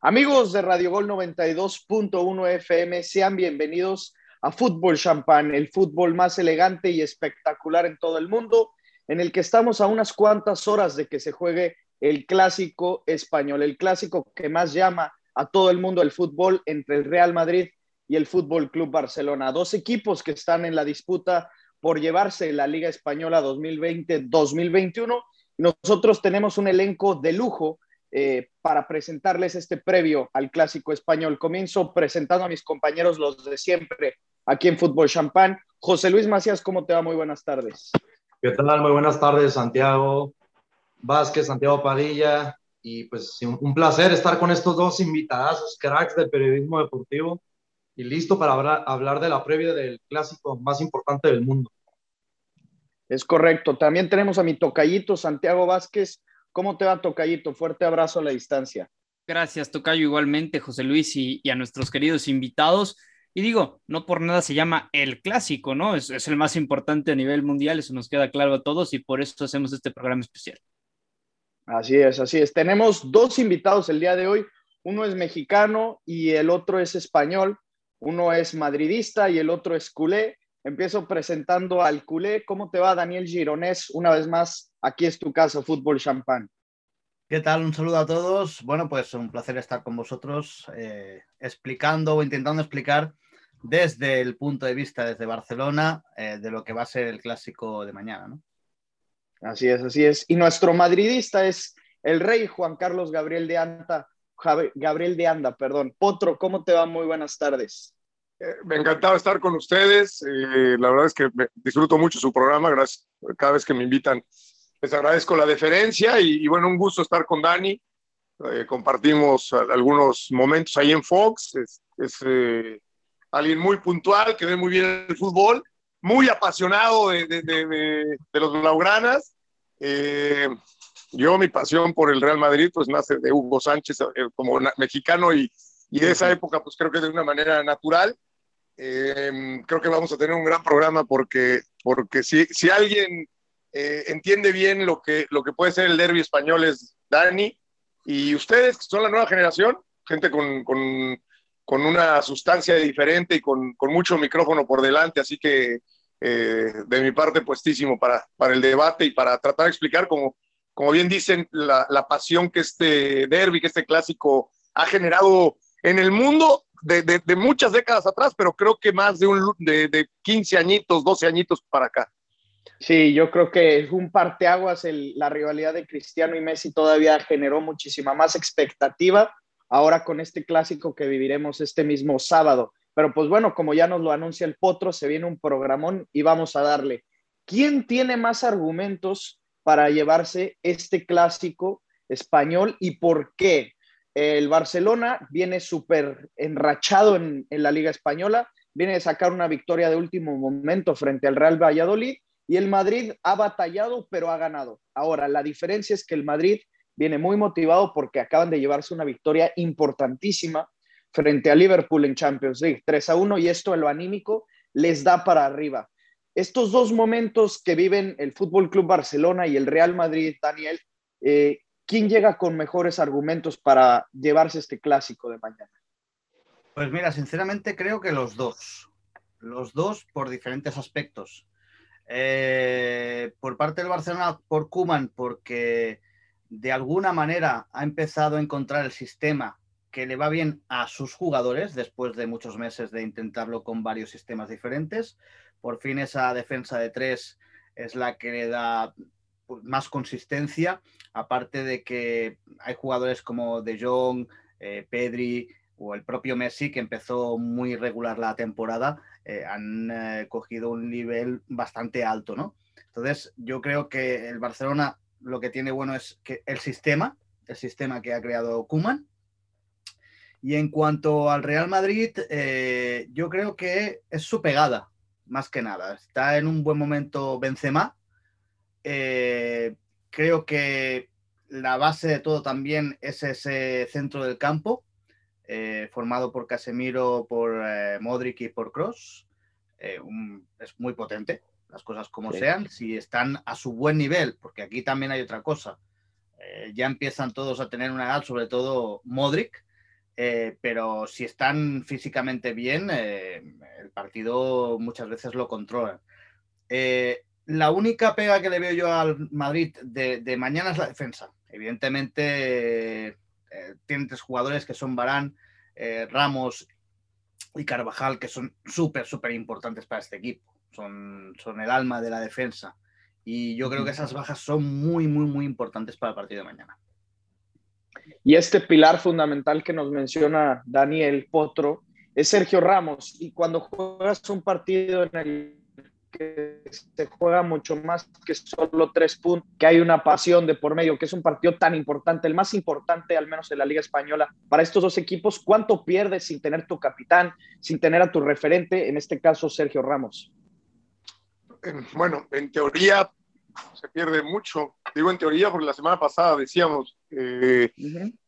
Amigos de Radio Gol 92.1 FM, sean bienvenidos a Fútbol Champán, el fútbol más elegante y espectacular en todo el mundo, en el que estamos a unas cuantas horas de que se juegue el clásico español, el clásico que más llama a todo el mundo el fútbol entre el Real Madrid y el Fútbol Club Barcelona. Dos equipos que están en la disputa por llevarse la Liga Española 2020-2021. Nosotros tenemos un elenco de lujo eh, para presentarles este previo al clásico español. Comienzo presentando a mis compañeros, los de siempre, aquí en Fútbol Champán. José Luis Macías, ¿cómo te va? Muy buenas tardes. ¿Qué tal? Muy buenas tardes, Santiago Vázquez, Santiago Padilla. Y pues un placer estar con estos dos invitados, cracks del periodismo deportivo, y listo para hablar, hablar de la previa del clásico más importante del mundo. Es correcto. También tenemos a mi tocayito, Santiago Vázquez, ¿Cómo te va, Tocayito? Fuerte abrazo a la distancia. Gracias, Tocayo, igualmente, José Luis, y, a nuestros queridos invitados. Y digo, no por nada se llama el clásico, ¿no? Es, es, el más importante a nivel mundial, eso nos queda claro a todos y por eso hacemos este programa especial. Así es, así es. Tenemos dos invitados el día de hoy. Uno es mexicano y el otro es español. Uno es madridista y el otro es culé. Empiezo presentando al culé. ¿Cómo te va, Daniel Gironés? Una vez más, aquí es tu caso, Fútbol Champán. ¿Qué tal? Un saludo a todos. Bueno, pues un placer estar con vosotros eh, explicando o intentando explicar desde el punto de vista desde Barcelona eh, de lo que va a ser el clásico de mañana, ¿no? Así es, así es. Y nuestro madridista es el rey Juan Carlos Gabriel de Anda, Gabriel de Anda, perdón. Potro, ¿cómo te va? Muy buenas tardes. Eh, me encantaba estar con ustedes. Eh, la verdad es que disfruto mucho su programa. Gracias. Cada vez que me invitan, les agradezco la deferencia y, bueno, un gusto estar con Dani. Eh, compartimos algunos momentos ahí en Fox. Es, alguien muy puntual, que ve muy bien el fútbol, muy apasionado de, de, de, de los Blaugranas. yo, mi pasión por el Real Madrid, pues nace de Hugo Sánchez como mexicano y, y de esa época, pues creo que de una manera natural. Eh, creo que vamos a tener un gran programa porque, porque si, si alguien eh, entiende bien lo que, lo que puede ser el derby español es Dani y ustedes que son la nueva generación, gente con, con, con una sustancia diferente y con, con, mucho micrófono por delante, así que eh, de mi parte puestísimo para, para el debate y para tratar de explicar, como, como bien dicen, la, la pasión que este derby, que este clásico ha generado en el mundo de, muchas décadas atrás, pero creo que más de, un, de, 15 añitos, 12 añitos para acá. Sí, yo creo que es un parteaguas la rivalidad de Cristiano y Messi todavía generó muchísima más expectativa ahora con este clásico que viviremos este mismo sábado. Pero pues bueno, como ya nos lo anuncia el Potro, se viene un programón y vamos a darle. ¿Quién tiene más argumentos para llevarse este clásico español y por qué? El Barcelona viene súper enrachado en, la Liga Española, viene de sacar una victoria de último momento frente al Real Valladolid y el Madrid ha batallado, pero ha ganado. Ahora, la diferencia es que el Madrid viene muy motivado porque acaban de llevarse una victoria importantísima frente a Liverpool en Champions League, 3 a 1, y esto en lo anímico les da para arriba. Estos dos momentos que viven el Fútbol Club Barcelona y el Real Madrid, Daniel, eh, ¿quién llega con mejores argumentos para llevarse este clásico de mañana? Pues mira, sinceramente creo que los dos. Los dos por diferentes aspectos. Eh, por parte del Barcelona, por Kuman, porque de alguna manera ha empezado a encontrar el sistema que le va bien a sus jugadores después de muchos meses de intentarlo con varios sistemas diferentes. Por fin esa defensa de tres es la que le da pues, más consistencia, aparte de que hay jugadores como De Jong, eh, Pedri o el propio Messi, que empezó muy regular la temporada, eh, han eh, cogido un nivel bastante alto, ¿no? Entonces, yo creo que el Barcelona lo que tiene bueno es que el sistema, el sistema que ha creado Kuman. Y en cuanto al Real Madrid, yo creo que es su pegada, más que nada. Está en un buen momento Benzema, eh, creo que la base de todo también es ese centro del campo, eh, formado por Casemiro, por eh, Modric y por Cross. es muy potente, las cosas como sean, si están a su buen nivel, porque aquí también hay otra cosa. ya empiezan todos a tener una edad, sobre todo Modric, eh, pero si están físicamente bien, eh, el partido muchas veces lo controlan. Eh, la única pega que le veo yo al Madrid de, mañana es la defensa. Evidentemente, tienen tres jugadores que son Barán, Ramos y Carvajal, que son súper, súper importantes para este equipo. Son, son el alma de la defensa. Y yo creo que esas bajas son muy, muy, muy importantes para el partido de mañana. Y este pilar fundamental que nos menciona Daniel Potro es Sergio Ramos. Y cuando juegas un partido en el que se juega mucho más que solo tres puntos, que hay una pasión de por medio, que es un partido tan importante, el más importante al menos en la Liga Española para estos dos equipos, ¿cuánto pierdes sin tener tu capitán, sin tener a tu referente, en este caso Sergio Ramos? Bueno, en teoría se pierde mucho. Digo en teoría porque la semana pasada decíamos eh,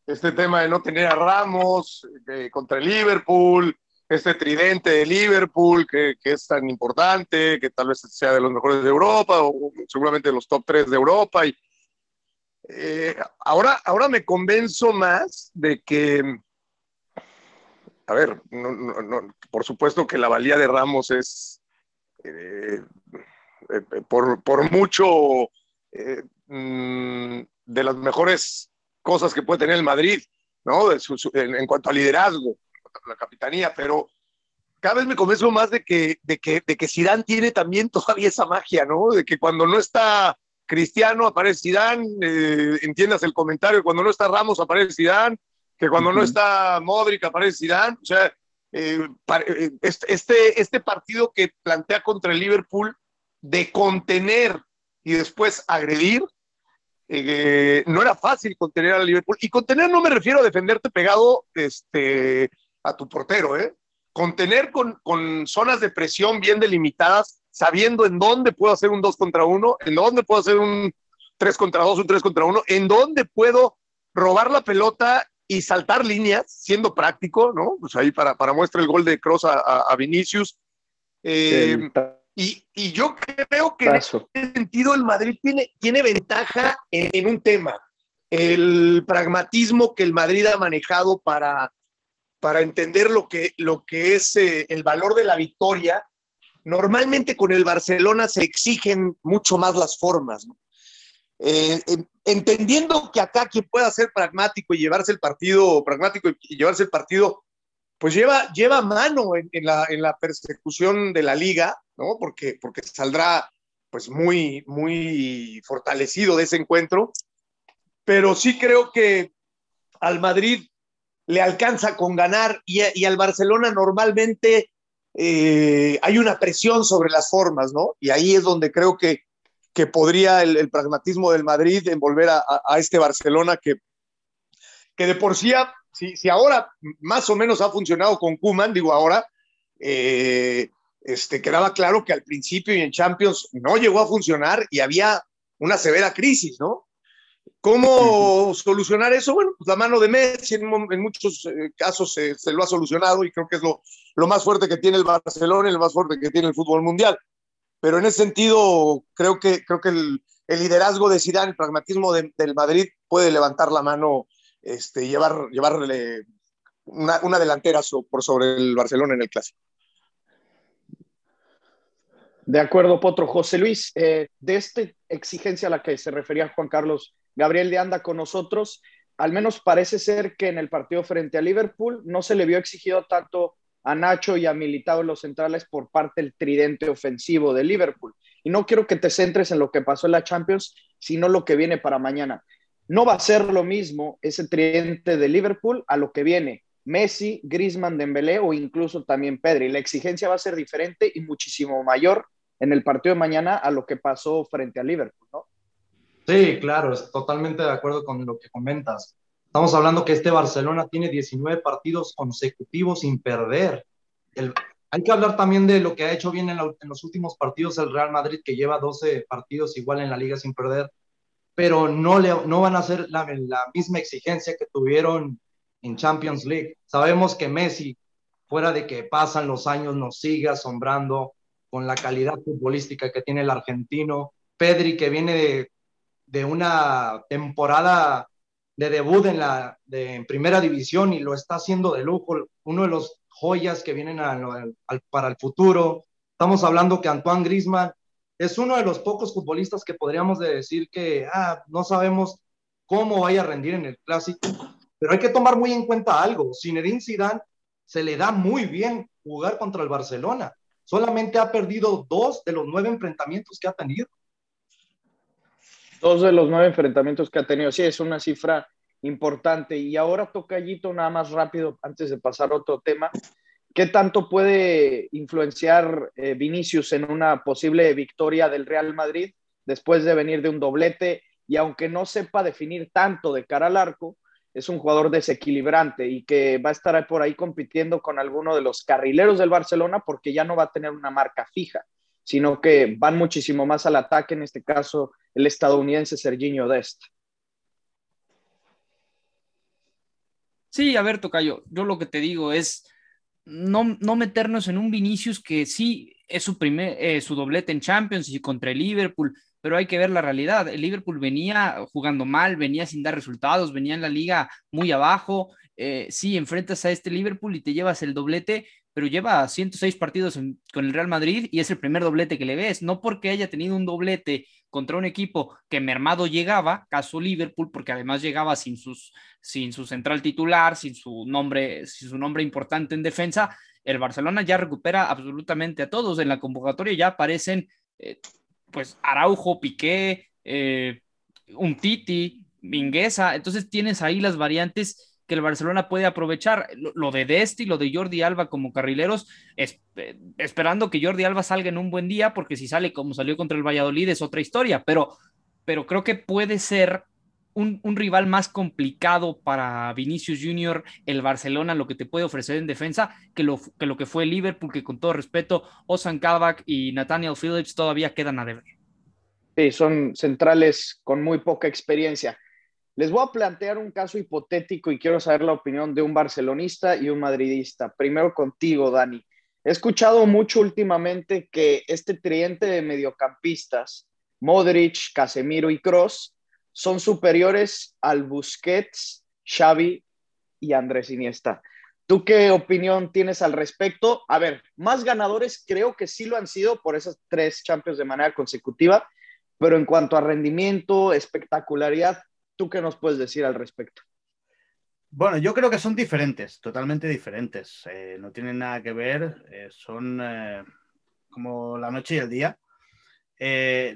este tema de no tener a Ramos eh, contra el Liverpool, este tridente de Liverpool que, que, es tan importante, que tal vez sea de los mejores de Europa o seguramente de los top 3 de Europa. Y, eh, ahora, ahora me convenzo más de que, a ver, no, no, por supuesto que la valía de Ramos es eh, eh, por, por, mucho mm, de las mejores cosas que puede tener el Madrid, ¿no? en, cuanto a liderazgo, la capitanía, pero cada vez me convenzo más de que, de que, de que Zidane tiene también todavía esa magia, ¿no? De que cuando no está Cristiano aparece Zidane, entiendas el comentario, cuando no está Ramos aparece Zidane, que cuando no está Modric aparece Zidane, o sea, este, este, este partido que plantea contra el Liverpool de contener y después agredir, eh, no era fácil contener al Liverpool. Y contener no me refiero a defenderte pegado este, a tu portero, ¿eh? Contener con, con zonas de presión bien delimitadas, sabiendo en dónde puedo hacer un 2 contra 1, en dónde puedo hacer un 3 contra 2, un 3 contra 1, en dónde puedo robar la pelota y saltar líneas, siendo práctico, ¿no? Pues ahí para, para muestra el gol de Cross a, a, Vinicius. Eh, y, y, yo creo que en ese sentido el Madrid tiene, tiene ventaja en, un tema, el pragmatismo que el Madrid ha manejado para, para entender lo que, lo que es eh, el valor de la victoria. Normalmente con el Barcelona se exigen mucho más las formas. Eh, entendiendo que acá quien pueda ser pragmático y llevarse el partido, pragmático y llevarse el partido, pues lleva, lleva mano en, la, en la persecución de la liga, ¿no? Porque, porque saldrá pues muy, muy fortalecido de ese encuentro. Pero sí creo que al Madrid le alcanza con ganar y, al Barcelona normalmente eh, hay una presión sobre las formas, ¿no? Y ahí es donde creo que, podría el, pragmatismo del Madrid envolver a, este Barcelona que, que de por sí, si, si ahora más o menos ha funcionado con Kuman, digo ahora, eh, este, quedaba claro que al principio y en Champions no llegó a funcionar y había una severa crisis, ¿no? ¿Cómo solucionar eso? Bueno, pues la mano de Messi en, en muchos eh, casos se, se, lo ha solucionado y creo que es lo, lo, más fuerte que tiene el Barcelona y lo más fuerte que tiene el fútbol mundial. Pero en ese sentido, creo que, creo que el, el liderazgo de Zidane, el pragmatismo de, del Madrid puede levantar la mano, este, llevar, llevarle una, una delantera so, por sobre el Barcelona en el clásico. De acuerdo, Potro. José Luis, eh, de esta exigencia a la que se refería Juan Carlos Gabriel de Anda con nosotros, al menos parece ser que en el partido frente a Liverpool no se le vio exigido tanto a Nacho y a Militado en los centrales por parte del tridente ofensivo de Liverpool. Y no quiero que te centres en lo que pasó en la Champions, sino lo que viene para mañana. No va a ser lo mismo ese tridente de Liverpool a lo que viene. Messi, Griezmann, Dembélé o incluso también Pedri. La exigencia va a ser diferente y muchísimo mayor en el partido de mañana a lo que pasó frente a Liverpool, ¿no? Sí, claro, totalmente de acuerdo con lo que comentas. Estamos hablando que este Barcelona tiene 19 partidos consecutivos sin perder. Hay que hablar también de lo que ha hecho bien en, los últimos partidos el Real Madrid, que lleva 12 partidos igual en la liga sin perder, pero no, le, no van a ser la, la misma exigencia que tuvieron en Champions League. Sabemos que Messi, fuera de que pasan los años, nos sigue asombrando, con la calidad futbolística que tiene el argentino, Pedri que viene de, de una temporada de debut en la en primera división y lo está haciendo de lujo, uno de los joyas que vienen para el futuro. Estamos hablando que Antoine Grisman es uno de los pocos futbolistas que podríamos decir que ah, no sabemos cómo vaya a rendir en el clásico, pero hay que tomar muy en cuenta algo. Zinedine Zidane se le da muy bien jugar contra el Barcelona. Solamente ha perdido dos de los nueve enfrentamientos que ha tenido. Dos de los nueve enfrentamientos que ha tenido. Sí, es una cifra importante. Y ahora toca Tocayito, nada más rápido, antes de pasar a otro tema. ¿Qué tanto puede influenciar eh, Vinicius en una posible victoria del Real Madrid después de venir de un doblete? Y aunque no sepa definir tanto de cara al arco, es un jugador desequilibrante y que va a estar por ahí compitiendo con alguno de los carrileros del Barcelona porque ya no va a tener una marca fija sino que van muchísimo más al ataque, en este caso el estadounidense Serginho Dest. Sí, a ver, Tocayo, yo lo que te digo es no, no meternos en un Vinicius que sí es su, primer, eh, su doblete en Champions y contra el Liverpool, pero hay que ver la realidad. El Liverpool venía jugando mal, venía sin dar resultados, venía en la liga muy abajo. Eh, sí, enfrentas a este Liverpool y te llevas el doblete, pero lleva 106 partidos con el Real Madrid y es el primer doblete que le ves, no porque haya tenido un doblete contra un equipo que mermado llegaba, caso Liverpool, porque además llegaba sin, sus, sin su central titular, sin su nombre, sin su nombre importante en defensa, el Barcelona ya recupera absolutamente a todos. En la convocatoria ya aparecen eh, pues Araujo, Piqué, eh, un Titi, Mingueza, entonces tienes ahí las variantes que el Barcelona puede aprovechar. Lo, de Desti, lo de Jordi Alba como carrileros, eh, esperando que Jordi Alba salga en un buen día, porque si sale como salió contra el Valladolid es otra historia, pero, pero creo que puede ser un, rival más complicado para Vinicius Junior, el Barcelona, lo que te puede ofrecer en defensa, que lo que, lo que fue Liverpool, que con todo respeto, Osan Kabak y Nathaniel Phillips todavía quedan a deber. Sí, son centrales con muy poca experiencia. Les voy a plantear un caso hipotético y quiero saber la opinión de un barcelonista y un madridista. Primero contigo, Dani. He escuchado mucho últimamente que este triente de mediocampistas, Modric, Casemiro y Cross, son superiores al Busquets, Xavi y Andrés Iniesta. ¿Tú qué opinión tienes al respecto? A ver, más ganadores creo que sí lo han sido por esas tres Champions de manera consecutiva, pero en cuanto a rendimiento, espectacularidad, ¿Tú qué nos puedes decir al respecto? Bueno, yo creo que son diferentes, totalmente diferentes. Eh, no tienen nada que ver, eh, son eh, como la noche y el día.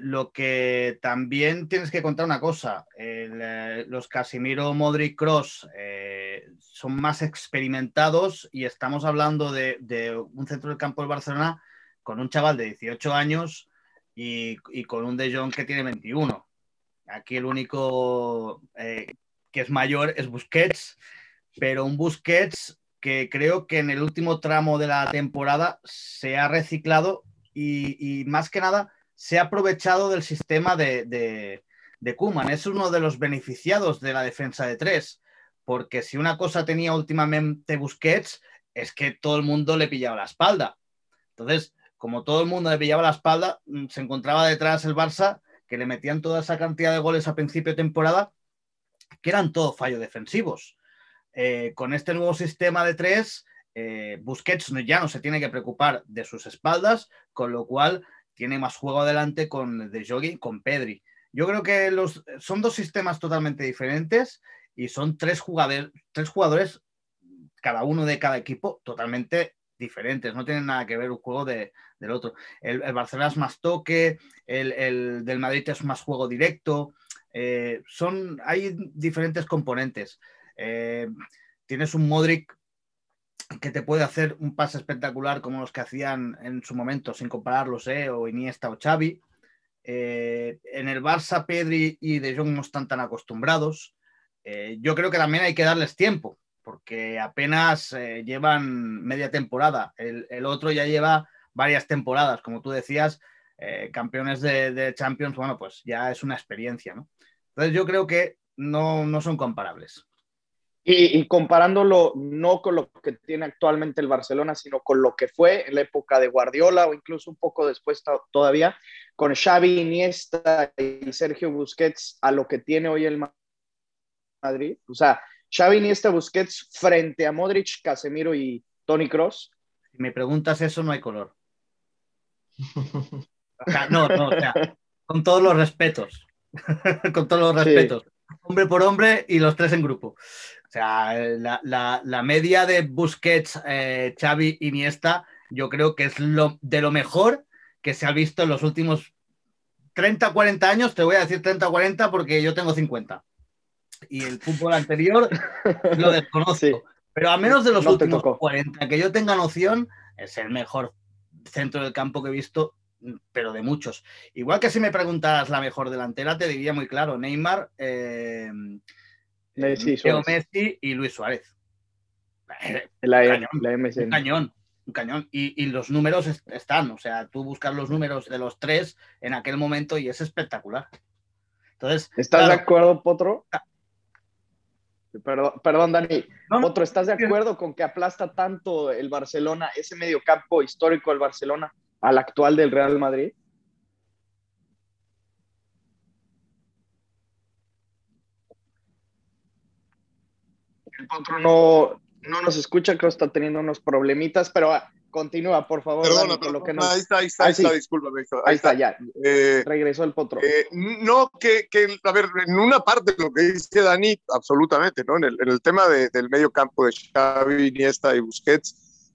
lo que también tienes que contar una cosa, los Casimiro Modric Cross son más experimentados y estamos hablando de, un centro del campo del Barcelona con un chaval de 18 años y, y con un De Jong que tiene 21. Aquí el único eh, que es mayor es Busquets, pero un Busquets que creo que en el último tramo de la temporada se ha reciclado y, más que nada se ha aprovechado del sistema de, de, de Kuman. Es uno de los beneficiados de la defensa de tres, porque si una cosa tenía últimamente Busquets es que todo el mundo le pillaba la espalda. Entonces, como todo el mundo le pillaba la espalda, mm, se encontraba detrás el Barça que le metían toda esa cantidad de goles a principio de temporada, que eran todos fallos defensivos. Eh, con este nuevo sistema de tres, eh, Busquets ya no se tiene que preocupar de sus espaldas, con lo cual tiene más juego adelante con De Jong con Pedri. Yo creo que los, son dos sistemas totalmente diferentes y son tres jugadores, tres jugadores, cada uno de cada equipo, totalmente diferentes. No tienen nada que ver un juego de, del otro. El, Barcelona es más toque, el, del Madrid es más juego directo. Eh, son, hay diferentes componentes. Eh, tienes un Modric que te puede hacer un pase espectacular como los que hacían en su momento, sin compararlos, eh, o Iniesta o Xavi. en el Barça, Pedri y De Jong no están tan acostumbrados. yo creo que también hay que darles tiempo, porque apenas llevan media temporada. el, otro ya lleva varias temporadas, como tú decías, eh, campeones de, Champions, bueno, pues ya es una experiencia, ¿no? Entonces yo creo que no, no son comparables. Y, comparándolo no con lo que tiene actualmente el Barcelona, sino con lo que fue en la época de Guardiola o incluso un poco después todavía, con Xavi, Iniesta y Sergio Busquets, a lo que tiene hoy el Madrid. O sea, Xavi Iniesta Busquets frente a Modric, Casemiro y Tony Cross. Si me preguntas eso, no hay color. no, no, o sea, con todos los respetos. con todos los respetos. Hombre por hombre y los tres en grupo. O sea, la, media de Busquets, eh, Xavi, Iniesta, yo creo que es lo, de lo mejor que se ha visto en los últimos 30, 40 años. Te voy a decir 30, 40 porque yo tengo 50. Y el fútbol anterior lo desconozco. Pero a menos de los últimos 40 que yo tenga noción, es el mejor centro del campo que he visto, pero de muchos. Igual que si me preguntas la mejor delantera, te diría muy claro, Neymar, eh, Messi, Messi, y Luis Suárez. La, un, cañón, un cañón, Y, los números están, o sea, tú buscas los números de los tres en aquel momento y es espectacular. Entonces, ¿Estás de acuerdo, Potro? Ah. Perdón, Dani. Potro, ¿estás de acuerdo con que aplasta tanto el Barcelona, ese mediocampo histórico del Barcelona, al actual del Real Madrid? El Potro no, no nos escucha, creo que está teniendo unos problemitas, pero ah, continúa, por favor. Perdona, lo que ahí está, ahí está, ahí está, discúlpame. Ahí, está, ya. Eh, Regresó el potro. Eh, no, que, que, a ver, en una parte de lo que dice Dani, absolutamente, ¿no? En el, en el tema de, del medio campo de Xavi, Iniesta y Busquets,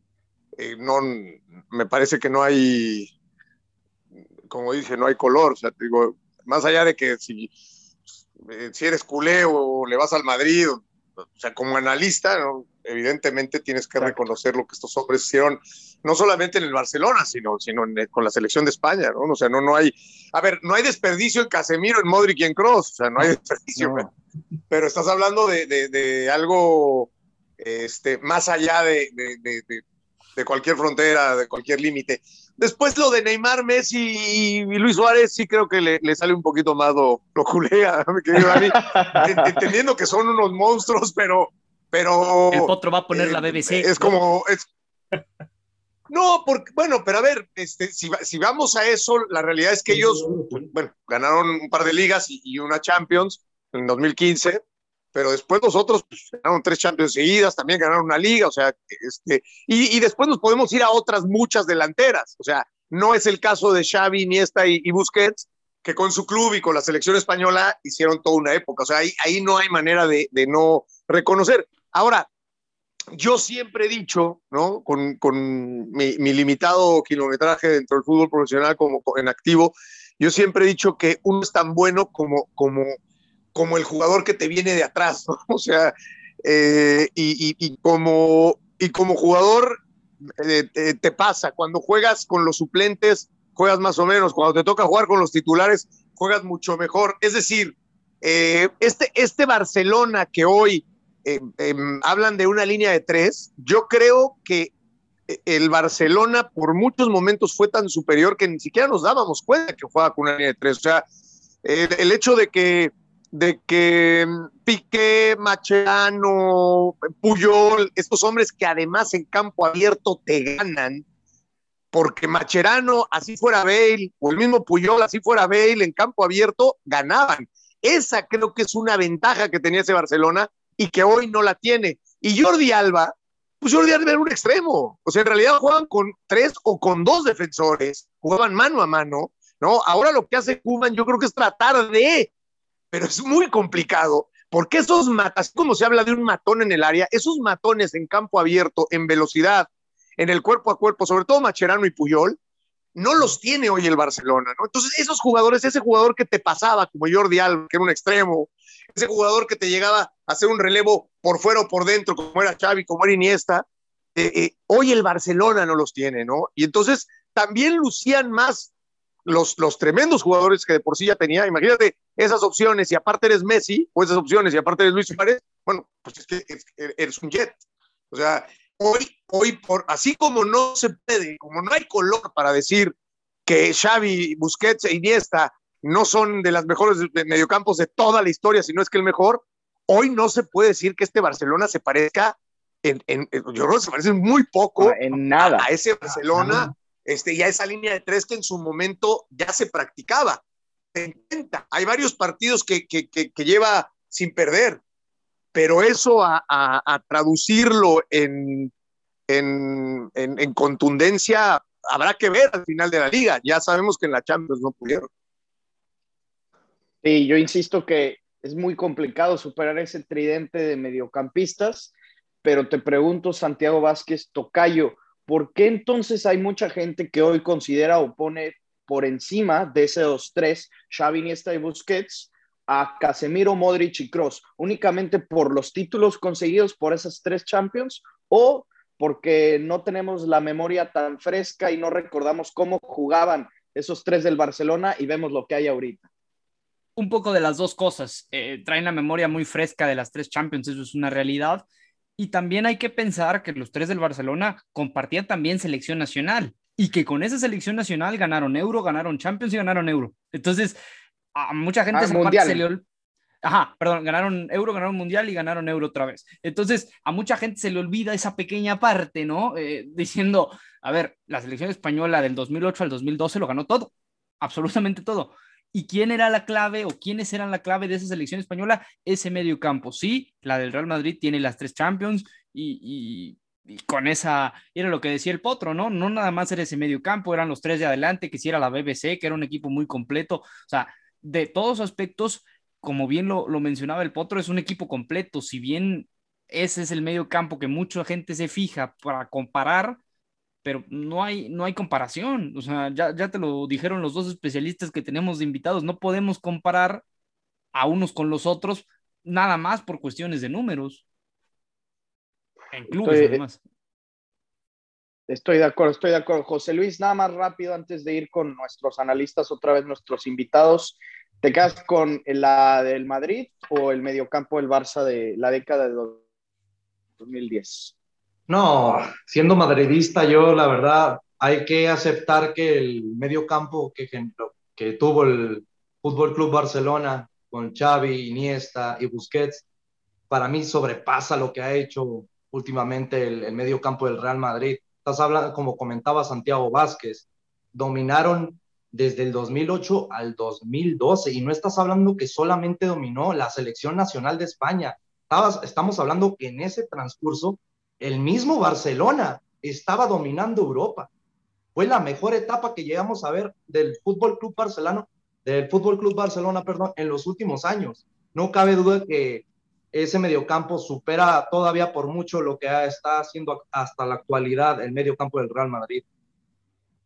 eh, no, me parece que no hay, como dice, no hay color. O sea, digo, más allá de que si, si eres culé o le vas al Madrid, o, o sea, como analista, ¿no? Evidentemente tienes que reconocer lo que estos hombres hicieron, no solamente en el Barcelona, sino, sino con la selección de España, ¿no? O sea, no, no hay, a ver, no hay desperdicio en Casemiro, en Modric y en Cross, o sea, no hay desperdicio, pero, estás hablando de, de, algo este, más allá de, de, cualquier frontera, de cualquier límite. Después lo de Neymar, Messi y Luis Suárez, sí creo que le, le sale un poquito más lo, lo culea, mi querido Dani, entendiendo que son unos monstruos, pero pero... El potro va a poner la eh, BBC. Es como... Es... No, porque, bueno, pero a ver, este, si, si, vamos a eso, la realidad es que ellos, bueno, ganaron un par de ligas y, una Champions en 2015, pero después nosotros pues, ganaron tres Champions seguidas, también ganaron una liga, o sea, este, y, y, después nos podemos ir a otras muchas delanteras, o sea, no es el caso de Xavi, Iniesta y, y Busquets, que con su club y con la selección española hicieron toda una época, o sea, ahí, ahí no hay manera de, de no reconocer. Ahora, yo siempre he dicho, ¿no? Con, mi, limitado kilometraje dentro del fútbol profesional como en activo, yo siempre he dicho que uno es tan bueno como, como, como el jugador que te viene de atrás, ¿no? O sea, eh, y, como, y como jugador eh, te, pasa, cuando juegas con los suplentes, juegas más o menos, cuando te toca jugar con los titulares, juegas mucho mejor. Es decir, eh, este, este Barcelona que hoy Em, em, hablan de una línea de tres. Yo creo que eh, el Barcelona por muchos momentos fue tan superior que ni siquiera nos dábamos cuenta que jugaba con una línea de tres. O sea, el, hecho de que, de que em, Piqué, Macherano, Puyol, estos hombres que además en campo abierto te ganan, porque Macherano, así fuera Bale, o el mismo Puyol, así fuera Bale, en campo abierto, ganaban. Esa creo que es una ventaja que tenía ese Barcelona y que hoy no la tiene. Y Jordi Alba, pues Jordi Alba era un extremo. O sea, en realidad jugaban con tres o con dos defensores, jugaban mano a mano, ¿no? Ahora lo que hace Cuban yo creo que es tratar de, pero es muy complicado, porque esos matas, como se habla de un matón en el área, esos matones en campo abierto, en velocidad, en el cuerpo a cuerpo, sobre todo Macherano y Puyol, no los tiene hoy el Barcelona, ¿no? Entonces, esos jugadores, ese jugador que te pasaba, como Jordi Alba, que era un extremo, ese jugador que te llegaba a hacer un relevo por fuera o por dentro, como era Xavi, como era Iniesta, eh, eh, hoy el Barcelona no los tiene, ¿no? Y entonces también lucían más los, los tremendos jugadores que de por sí ya tenía. Imagínate esas opciones y aparte eres Messi, o esas opciones y aparte eres Luis Suárez, bueno, pues es que eres un jet. O sea, hoy, hoy por, así como no se puede, como no hay color para decir que Xavi, Busquets e Iniesta no son de las mejores mediocampos de toda la historia, sino es que el mejor, hoy no se puede decir que este Barcelona se parezca, en, yo creo que se parece muy poco en nada. A, ese Barcelona este, y a esa línea de tres que en su momento ya se practicaba. Hay varios partidos que, que, que, lleva sin perder. pero eso a, a, traducirlo en, en, en, contundencia habrá que ver al final de la liga. Ya sabemos que en la Champions no pudieron. Sí, yo insisto que es muy complicado superar ese tridente de mediocampistas, pero te pregunto, Santiago Vázquez Tocayo, ¿por qué entonces hay mucha gente que hoy considera o pone por encima de esos tres, Xavi, Iniesta y Busquets, a Casemiro, Modric y Cross, únicamente por los títulos conseguidos por esas tres Champions o porque no tenemos la memoria tan fresca y no recordamos cómo jugaban esos tres del Barcelona y vemos lo que hay ahorita. Un poco de las dos cosas. Eh, traen la memoria muy fresca de las tres Champions, eso es una realidad. Y también hay que pensar que los tres del Barcelona compartían también selección nacional y que con esa selección nacional ganaron Euro, ganaron Champions y ganaron Euro. Entonces, a mucha gente ah, se le Ajá, perdón, ganaron Euro, ganaron Mundial y ganaron Euro otra vez. Entonces, a mucha gente se le olvida esa pequeña parte, ¿no? Eh, diciendo, a ver, la selección española del 2008 al 2012 lo ganó todo, absolutamente todo. ¿Y quién era la clave o quiénes eran la clave de esa selección española? Ese medio campo. Sí, la del Real Madrid tiene las tres Champions y, con esa, era lo que decía el Potro, ¿no? No nada más era ese medio campo, eran los tres de adelante, que si era la BBC, que era un equipo muy completo. O sea, de todos aspectos, como bien lo, lo mencionaba el Potro, es un equipo completo. Si bien ese es el medio campo que mucha gente se fija para comparar, pero no hay, no hay comparación. O sea, ya, ya te lo dijeron los dos especialistas que tenemos de invitados, no podemos comparar a unos con los otros nada más por cuestiones de números. En clubes, estoy, además. Estoy de acuerdo, estoy de acuerdo. José Luis, nada más rápido antes de ir con nuestros analistas, otra vez nuestros invitados. ¿Te quedas con la del Madrid o el mediocampo del Barça de la década de 2010? No, siendo madridista, yo la verdad hay que aceptar que el medio campo que, tuvo el Fútbol Club Barcelona con Xavi, Iniesta y Busquets, para mí sobrepasa lo que ha hecho últimamente el, el medio campo del Real Madrid. Estás hablando, como comentaba Santiago Vázquez, dominaron desde el 2008 al 2012 y no estás hablando que solamente dominó la selección nacional de España. Estamos hablando que en ese transcurso el mismo Barcelona estaba dominando Europa. Fue la mejor etapa que llegamos a ver del Fútbol Club Barcelona, del Fútbol Club Barcelona, perdón, en los últimos años. No cabe duda que ese mediocampo supera todavía por mucho lo que está haciendo hasta la actualidad el mediocampo del Real Madrid.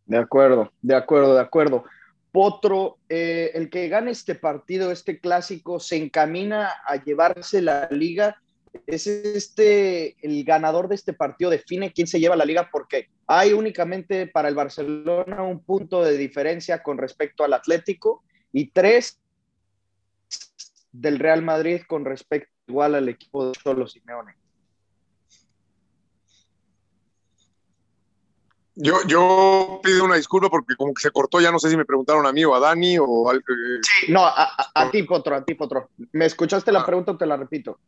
De acuerdo, de acuerdo, de acuerdo. Potro, eh, el que gane este partido, este clásico, se encamina a llevarse la liga es este, el ganador de este partido define quién se lleva la liga porque hay únicamente para el Barcelona un punto de diferencia con respecto al Atlético y tres del Real Madrid con respecto igual al equipo de Cholo Simeone. Yo, yo pido una disculpa porque como que se cortó, ya no sé si me preguntaron a mí o a Dani o al... Sí, no, a, ti, Potro, a ti, Potro. ¿Me escuchaste la ah. pregunta o te la repito?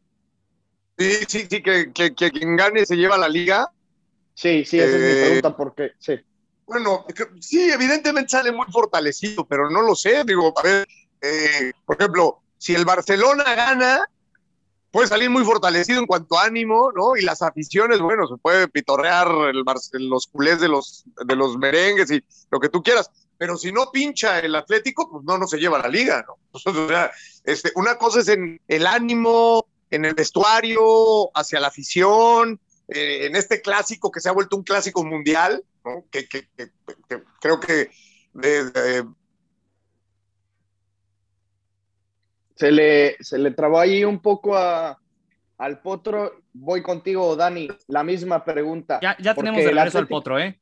Sí, sí, sí, que, que, quien gane se lleva la liga. Sí, sí, esa es mi eh, pregunta, porque sí. Bueno, sí, evidentemente sale muy fortalecido, pero no lo sé. Digo, a ver, eh, por ejemplo, si el Barcelona gana, puede salir muy fortalecido en cuanto a ánimo, ¿no? Y las aficiones, bueno, se puede pitorrear el, los culés de los, de los merengues y lo que tú quieras. Pero si no pincha el Atlético, pues no, no se lleva la liga, ¿no? O sea, este, una cosa es en el ánimo, en el vestuario, hacia la afición, eh, en este clásico que se ha vuelto un clásico mundial, que, creo que se, le, se le trabó ahí un poco a, al potro. Voy contigo, Dani, la misma pregunta. Ya, ya tenemos de regreso al potro, ¿eh?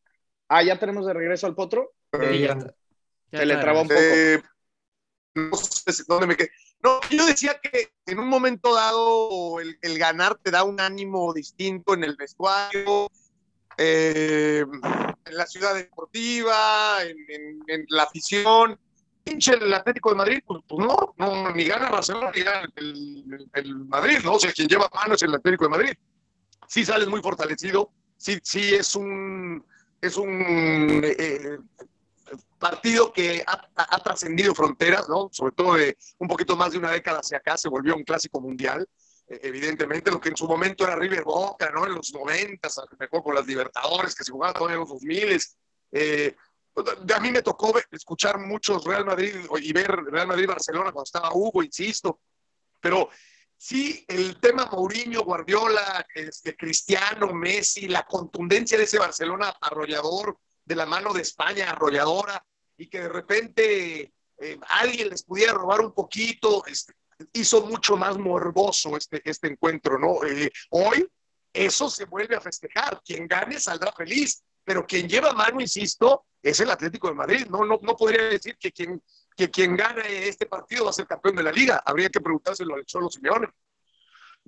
Ah, ya tenemos de regreso al potro. se le trabó un poco. Eh, no sé dónde me quedé. No, yo decía que en un momento dado el, ganar te da un ánimo distinto en el vestuario, eh, en la ciudad deportiva, en, la afición. Pinche el Atlético de Madrid, pues, pues no, ni gana Barcelona ni gana el, Madrid, ¿no? O sea, quien lleva manos es el Atlético de Madrid. Sí sales muy fortalecido, sí, sí es un, es un eh, partido que ha, trascendido fronteras, ¿no? Sobre todo de un poquito más de una década hacia acá, se volvió un clásico mundial. eh, evidentemente, lo que en su momento era River Boca, ¿no? En los 90, mejor con las Libertadores, que se jugaban todavía en los 2000. Eh, a mí me tocó escuchar muchos Real Madrid y ver Real Madrid-Barcelona cuando estaba Hugo, insisto. Pero sí, el tema Mourinho, Guardiola, este, Cristiano, Messi, la contundencia de ese Barcelona arrollador, de la mano de España arrolladora, y que de repente eh, alguien les pudiera robar un poquito, este, hizo mucho más morboso este, este encuentro, ¿no? Eh, hoy eso se vuelve a festejar. Quien gane saldrá feliz, pero quien lleva mano, insisto, es el Atlético de Madrid. No, no, no podría decir que quien, que quien gane este partido va a ser campeón de la liga. Habría que preguntárselo al Cholo Simeone.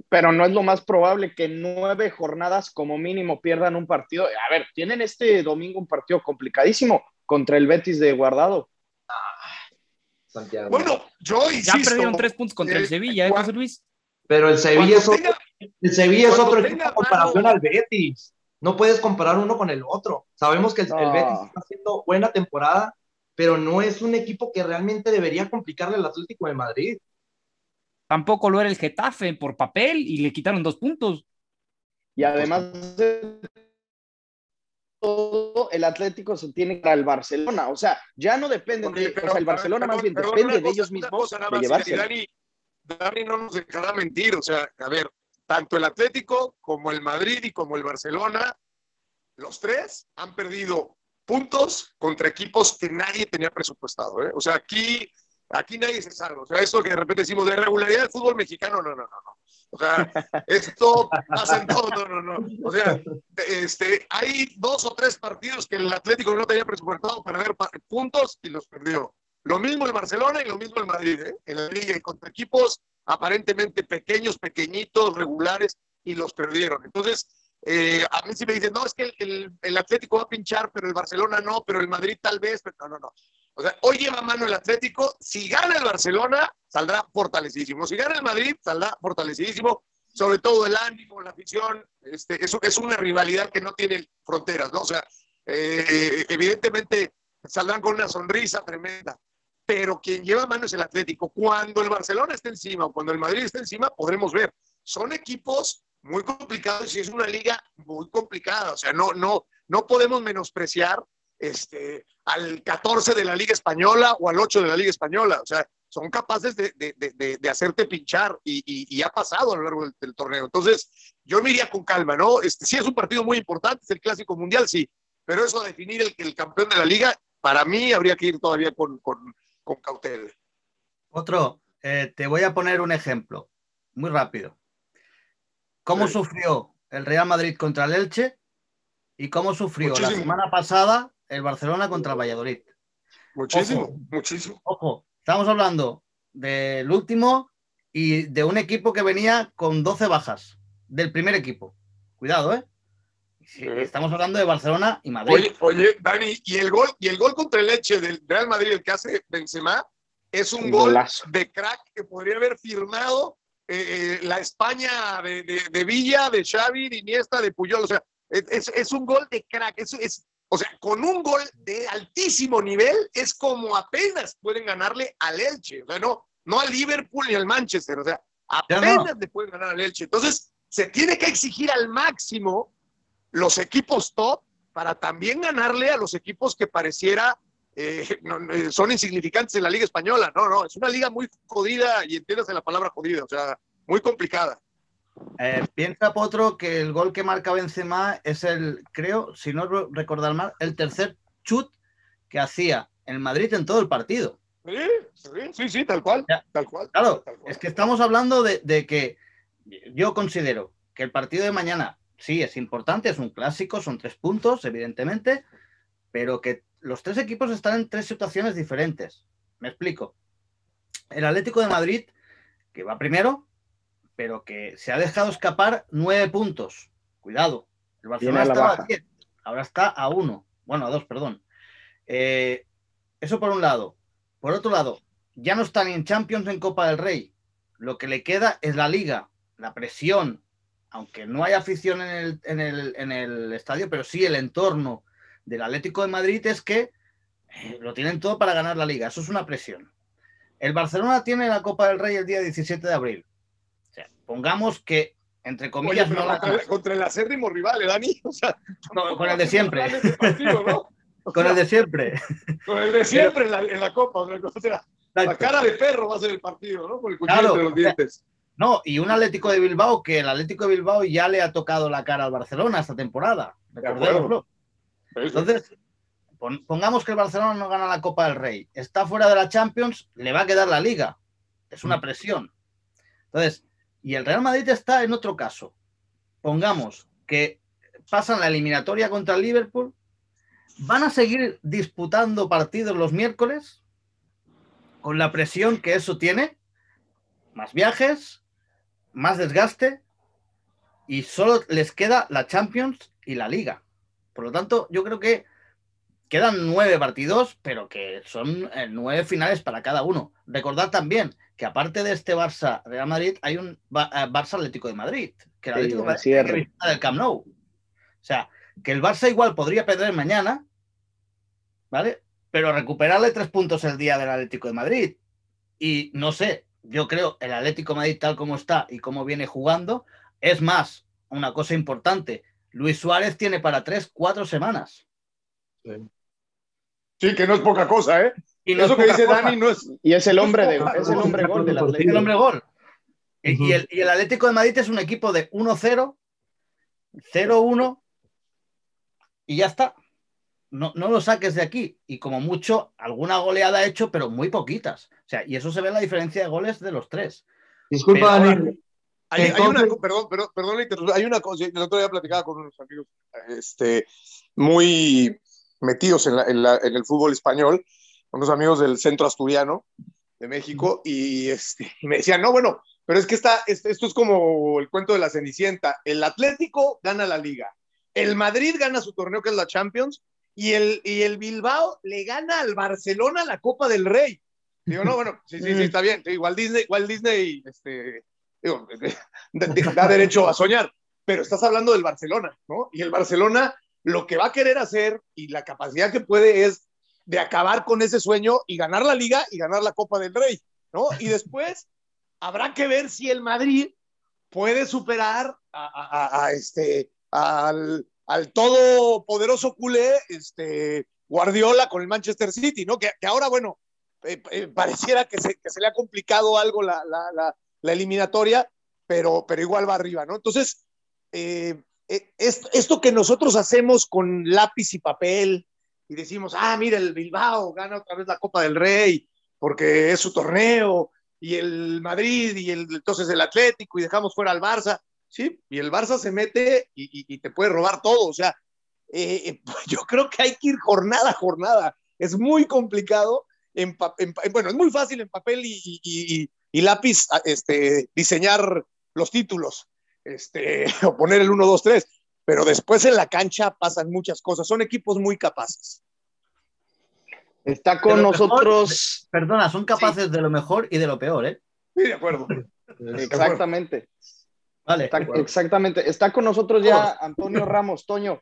Pero no es lo más probable que nueve jornadas como mínimo pierdan un partido. A ver, tienen este domingo un partido complicadísimo contra el Betis de Guardado. Bueno, yo insisto. Ya perdieron tres puntos contra el eh, Sevilla, ¿eh, José Luis? Pero el Sevilla es otro, el Sevilla es otro equipo en comparación al Betis. No puedes comparar uno con el otro. Sabemos que el, Betis está haciendo buena temporada, pero no es un equipo que realmente debería complicarle al Atlético de Madrid. Tampoco lo era el Getafe por papel y le quitaron dos puntos. Y además todo el Atlético se tiene para el Barcelona. O sea, ya no dependen de. o sea, el Barcelona más bien depende de ellos mismos de llevarse. Dani, no nos dejará mentir. O sea, a ver, tanto el Atlético como el Madrid y como el Barcelona, los tres han perdido puntos contra equipos que nadie tenía presupuestado. ¿eh? O sea, aquí, aquí nadie se salva. O sea, eso que de repente decimos de regularidad del fútbol mexicano, no, no, no, no. O sea, esto pasa en todo, no, no, no. O sea, este, hay dos o tres partidos que el Atlético no tenía presupuestado para ver puntos y los perdió. Lo mismo el Barcelona y lo mismo el Madrid, ¿eh? en la liga, y contra equipos aparentemente pequeños, pequeñitos, regulares, y los perdieron. Entonces, eh, a mí sí me dicen, no, es que el, Atlético va a pinchar, pero el Barcelona no, pero el Madrid tal vez, pero no, no, no. O sea, hoy lleva mano el Atlético, si gana el Barcelona, saldrá fortalecidísimo. Si gana el Madrid, saldrá fortalecidísimo, sobre todo el ánimo, la afición. Este, eso es una rivalidad que no tiene fronteras, ¿no? O sea, eh, evidentemente saldrán con una sonrisa tremenda. Pero quien lleva mano es el Atlético. Cuando el Barcelona esté encima o cuando el Madrid esté encima, podremos ver. Son equipos muy complicados y es una liga muy complicada. O sea, no, no, no podemos menospreciar este, al 14 de la Liga Española o al 8 de la Liga Española. O sea, son capaces de, de, de, hacerte pinchar y, y, ha pasado a lo largo del, torneo. Entonces, yo me iría con calma, ¿no? Este, sí es un partido muy importante, es el Clásico Mundial, sí, pero eso de definir el, el campeón de la liga, para mí habría que ir todavía con, con, con cautela. Otro, eh, te voy a poner un ejemplo, muy rápido. ¿Cómo sufrió el Real Madrid contra el Elche y cómo sufrió la semana pasada el Barcelona contra Valladolid. Muchísimo, muchísimo. Ojo, estamos hablando del último y de un equipo que venía con 12 bajas del primer equipo. Cuidado, ¿eh? estamos hablando de Barcelona y Madrid. Oye, oye, Dani, y el gol, y el gol contra el Leche del Real Madrid, el que hace Benzema, es un, gol de crack que podría haber firmado eh, eh, la España de, de, Villa, de Xavi, de Iniesta, de Puyol. O sea, es, es un gol de crack. Es, es, o sea, con un gol de altísimo nivel es como apenas pueden ganarle al Elche, o sea, no, no al Liverpool ni al Manchester, o sea, apenas le pueden ganar al Elche. Entonces, se tiene que exigir al máximo los equipos top para también ganarle a los equipos que pareciera eh, eh, son insignificantes en la Liga Española. No, no, es una liga muy jodida y entiéndase la palabra jodida, o sea, muy complicada. Eh, piensa Potro que el gol que marca Benzema es el, creo, si no recordar mal, el tercer chut que hacía el Madrid en todo el partido. Sí, sí, sí, tal cual, tal cual. Claro, es que estamos hablando de, de, que yo considero que el partido de mañana sí es importante, es un clásico, son tres puntos, evidentemente, pero que los tres equipos están en tres situaciones diferentes. Me explico. El Atlético de Madrid, que va primero, pero que se ha dejado escapar nueve puntos. Cuidado. El Barcelona estaba a diez, ahora está a uno. Bueno, a dos, perdón. Eh, eso por un lado. Por otro lado, ya no está ni en Champions en Copa del Rey. Lo que le queda es la liga, la presión, aunque no hay afición en el, en el, en el estadio, pero sí el entorno del Atlético de Madrid es que eh, lo tienen todo para ganar la liga. Eso es una presión. El Barcelona tiene la Copa del Rey el día 17 de abril pongamos que, entre comillas, Oye, no la contra, el acérrimo rival, ¿eh, Dani? O sea, No, con el de siempre. ese partido, ¿no? O Con sea, el de siempre. con el de siempre en la, en la Copa. O sea, la cara de perro va a ser el partido, ¿no? Con el cuchillo Claro, entre los o sea, dientes. No, y un Atlético de Bilbao que el Atlético de Bilbao ya le ha tocado la cara al Barcelona esta temporada. acuerdo. Recordémoslo. Entonces, pon- pongamos que el Barcelona no gana la Copa del Rey, está fuera de la Champions, le va a quedar la Liga. Es una presión. Entonces, y el Real Madrid está en otro caso. Pongamos que pasan la eliminatoria contra el Liverpool, van a seguir disputando partidos los miércoles con la presión que eso tiene, más viajes, más desgaste, y solo les queda la Champions y la Liga. Por lo tanto, yo creo que quedan nueve partidos, pero que son eh, nueve finales para cada uno. Recordad también que aparte de este Barça Real Madrid, hay un eh, Barça Atlético de Madrid, que el Atlético de Madrid tiene que el Camp Nou. O sea, que el Barça igual podría perder mañana, ¿vale? Pero recuperarle tres puntos el día del Atlético de Madrid. Y no sé, yo creo el Atlético de Madrid tal como está y cómo viene jugando, es más, una cosa importante, Luis Suárez tiene para tres, cuatro semanas. Sí, que no es poca cosa, ¿eh? Y no Eso es que dice cosa. Dani no es. Y es el hombre de, No, es el hombre gol del no, el Atlético. hombre gol. Y, el, y el Atlético de Madrid es un equipo de 1-0, 0-1 y ya está. No, no lo saques de aquí. Y como mucho, alguna goleada ha hecho, pero muy poquitas. O sea, y eso se ve en la diferencia de goles de los tres. Disculpa, Pero- Dani. Hay, hay Entonces- una, co- perdón, perdón, perdón. Hay una cosa, el otro día platicaba con unos amigos este, muy metidos en, la- en la- en el fútbol español, unos amigos del centro asturiano de México, y, este, y me decían, no, bueno, pero es que está, esto es como el cuento de la Cenicienta. El Atlético gana la liga, el Madrid gana su torneo que es la Champions, y el, y el Bilbao le gana al Barcelona la Copa del Rey. Digo, no, bueno, sí, sí, sí, está bien. Igual Disney, igual Disney, este, digo, da, derecho a soñar, pero estás hablando del Barcelona, ¿no? Y el Barcelona lo que va a querer hacer y la capacidad que puede es de acabar con ese sueño y ganar la liga y ganar la Copa del Rey, ¿no? Y después habrá que ver si el Madrid puede superar a, este, al, al todopoderoso culé este, Guardiola con el Manchester City, ¿no? Que, ahora, bueno, eh, eh, pareciera que se, que se le ha complicado algo la, la eliminatoria, pero, pero igual va arriba, ¿no? Entonces, eh, eh, esto, que nosotros hacemos con lápiz y papel y decimos, ah, mira, el Bilbao gana otra vez la Copa del Rey porque es su torneo y el Madrid y el, entonces el Atlético y dejamos fuera al Barça, ¿sí? Y el Barça se mete y, te puede robar todo, o sea, eh, yo creo que hay que ir jornada a jornada, es muy complicado, en, en bueno, es muy fácil en papel y, y- lápiz a- este, diseñar los títulos, este, o poner el 1, 2, 3, pero después en la cancha pasan muchas cosas, son equipos muy capaces. Está con mejor, nosotros. Perdona, son capaces de lo mejor y de lo peor, ¿eh? Sí, de acuerdo. Exactamente. Vale. Está, exactamente. Está con nosotros ya Antonio Ramos. Toño,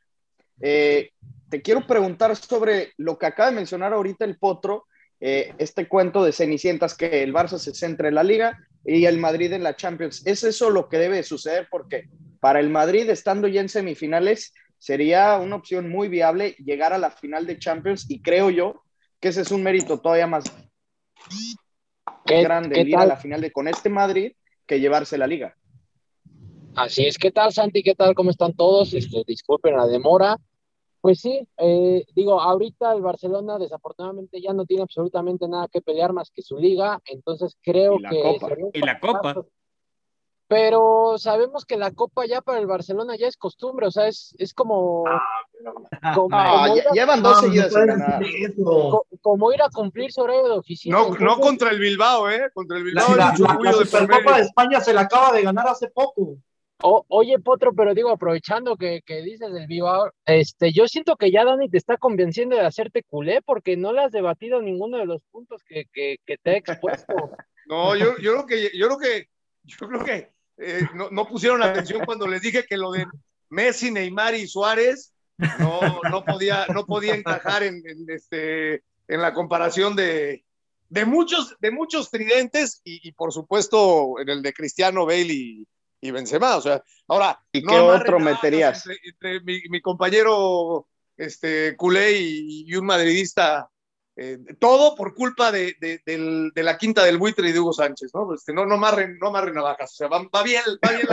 eh, te quiero preguntar sobre lo que acaba de mencionar ahorita el Potro, eh, este cuento de Cenicientas, que el Barça se centra en la Liga y el Madrid en la Champions. ¿Es eso lo que debe suceder? Porque para el Madrid, estando ya en semifinales, sería una opción muy viable llegar a la final de Champions y creo yo que ese es un mérito todavía más ¿Qué- grande qué el ir a la final de con este Madrid que llevarse la Liga. Así es, ¿qué tal Santi? ¿Qué tal? ¿Cómo están todos? Este, disculpen la demora. Pues sí, eh, digo, ahorita el Barcelona desafortunadamente ya no tiene absolutamente nada que pelear más que su liga, entonces creo Y la que Copa. Y la Copa. Pero sabemos que la Copa ya para el Barcelona ya es costumbre, o sea, es, es como, como, Ah, como ya- a- llevan dos seguidas sin ganar. co- como ir a cumplir su horario de oficina. No, no contra el Bilbao, ¿eh? Contra el Bilbao la- la- Supercopa de España se la acaba de ganar hace poco. Oye, Potro, pero digo, aprovechando que, que dices del Bilbao, este, yo siento que ya Dani te está convenciendo de hacerte culé porque no le has debatido ninguno de los puntos que, que, te he expuesto. No, yo, yo creo que, yo creo que, yo creo que eh, no, no pusieron atención cuando les dije que lo de Messi, Neymar y Suárez no, no podía, no podía encajar en, en, este, en la comparación de, de muchos, de muchos tridentes y, y, por supuesto en el de Cristiano Bale y, y Benzema. O sea, ahora. ¿Y qué otro meterías? Entre, mi, compañero este, culé y, un madridista eh, todo por culpa de, la quinta del buitre y de Hugo Sánchez, ¿no? Este, no, no marren, no marren navajas, o sea, va, bien, va bien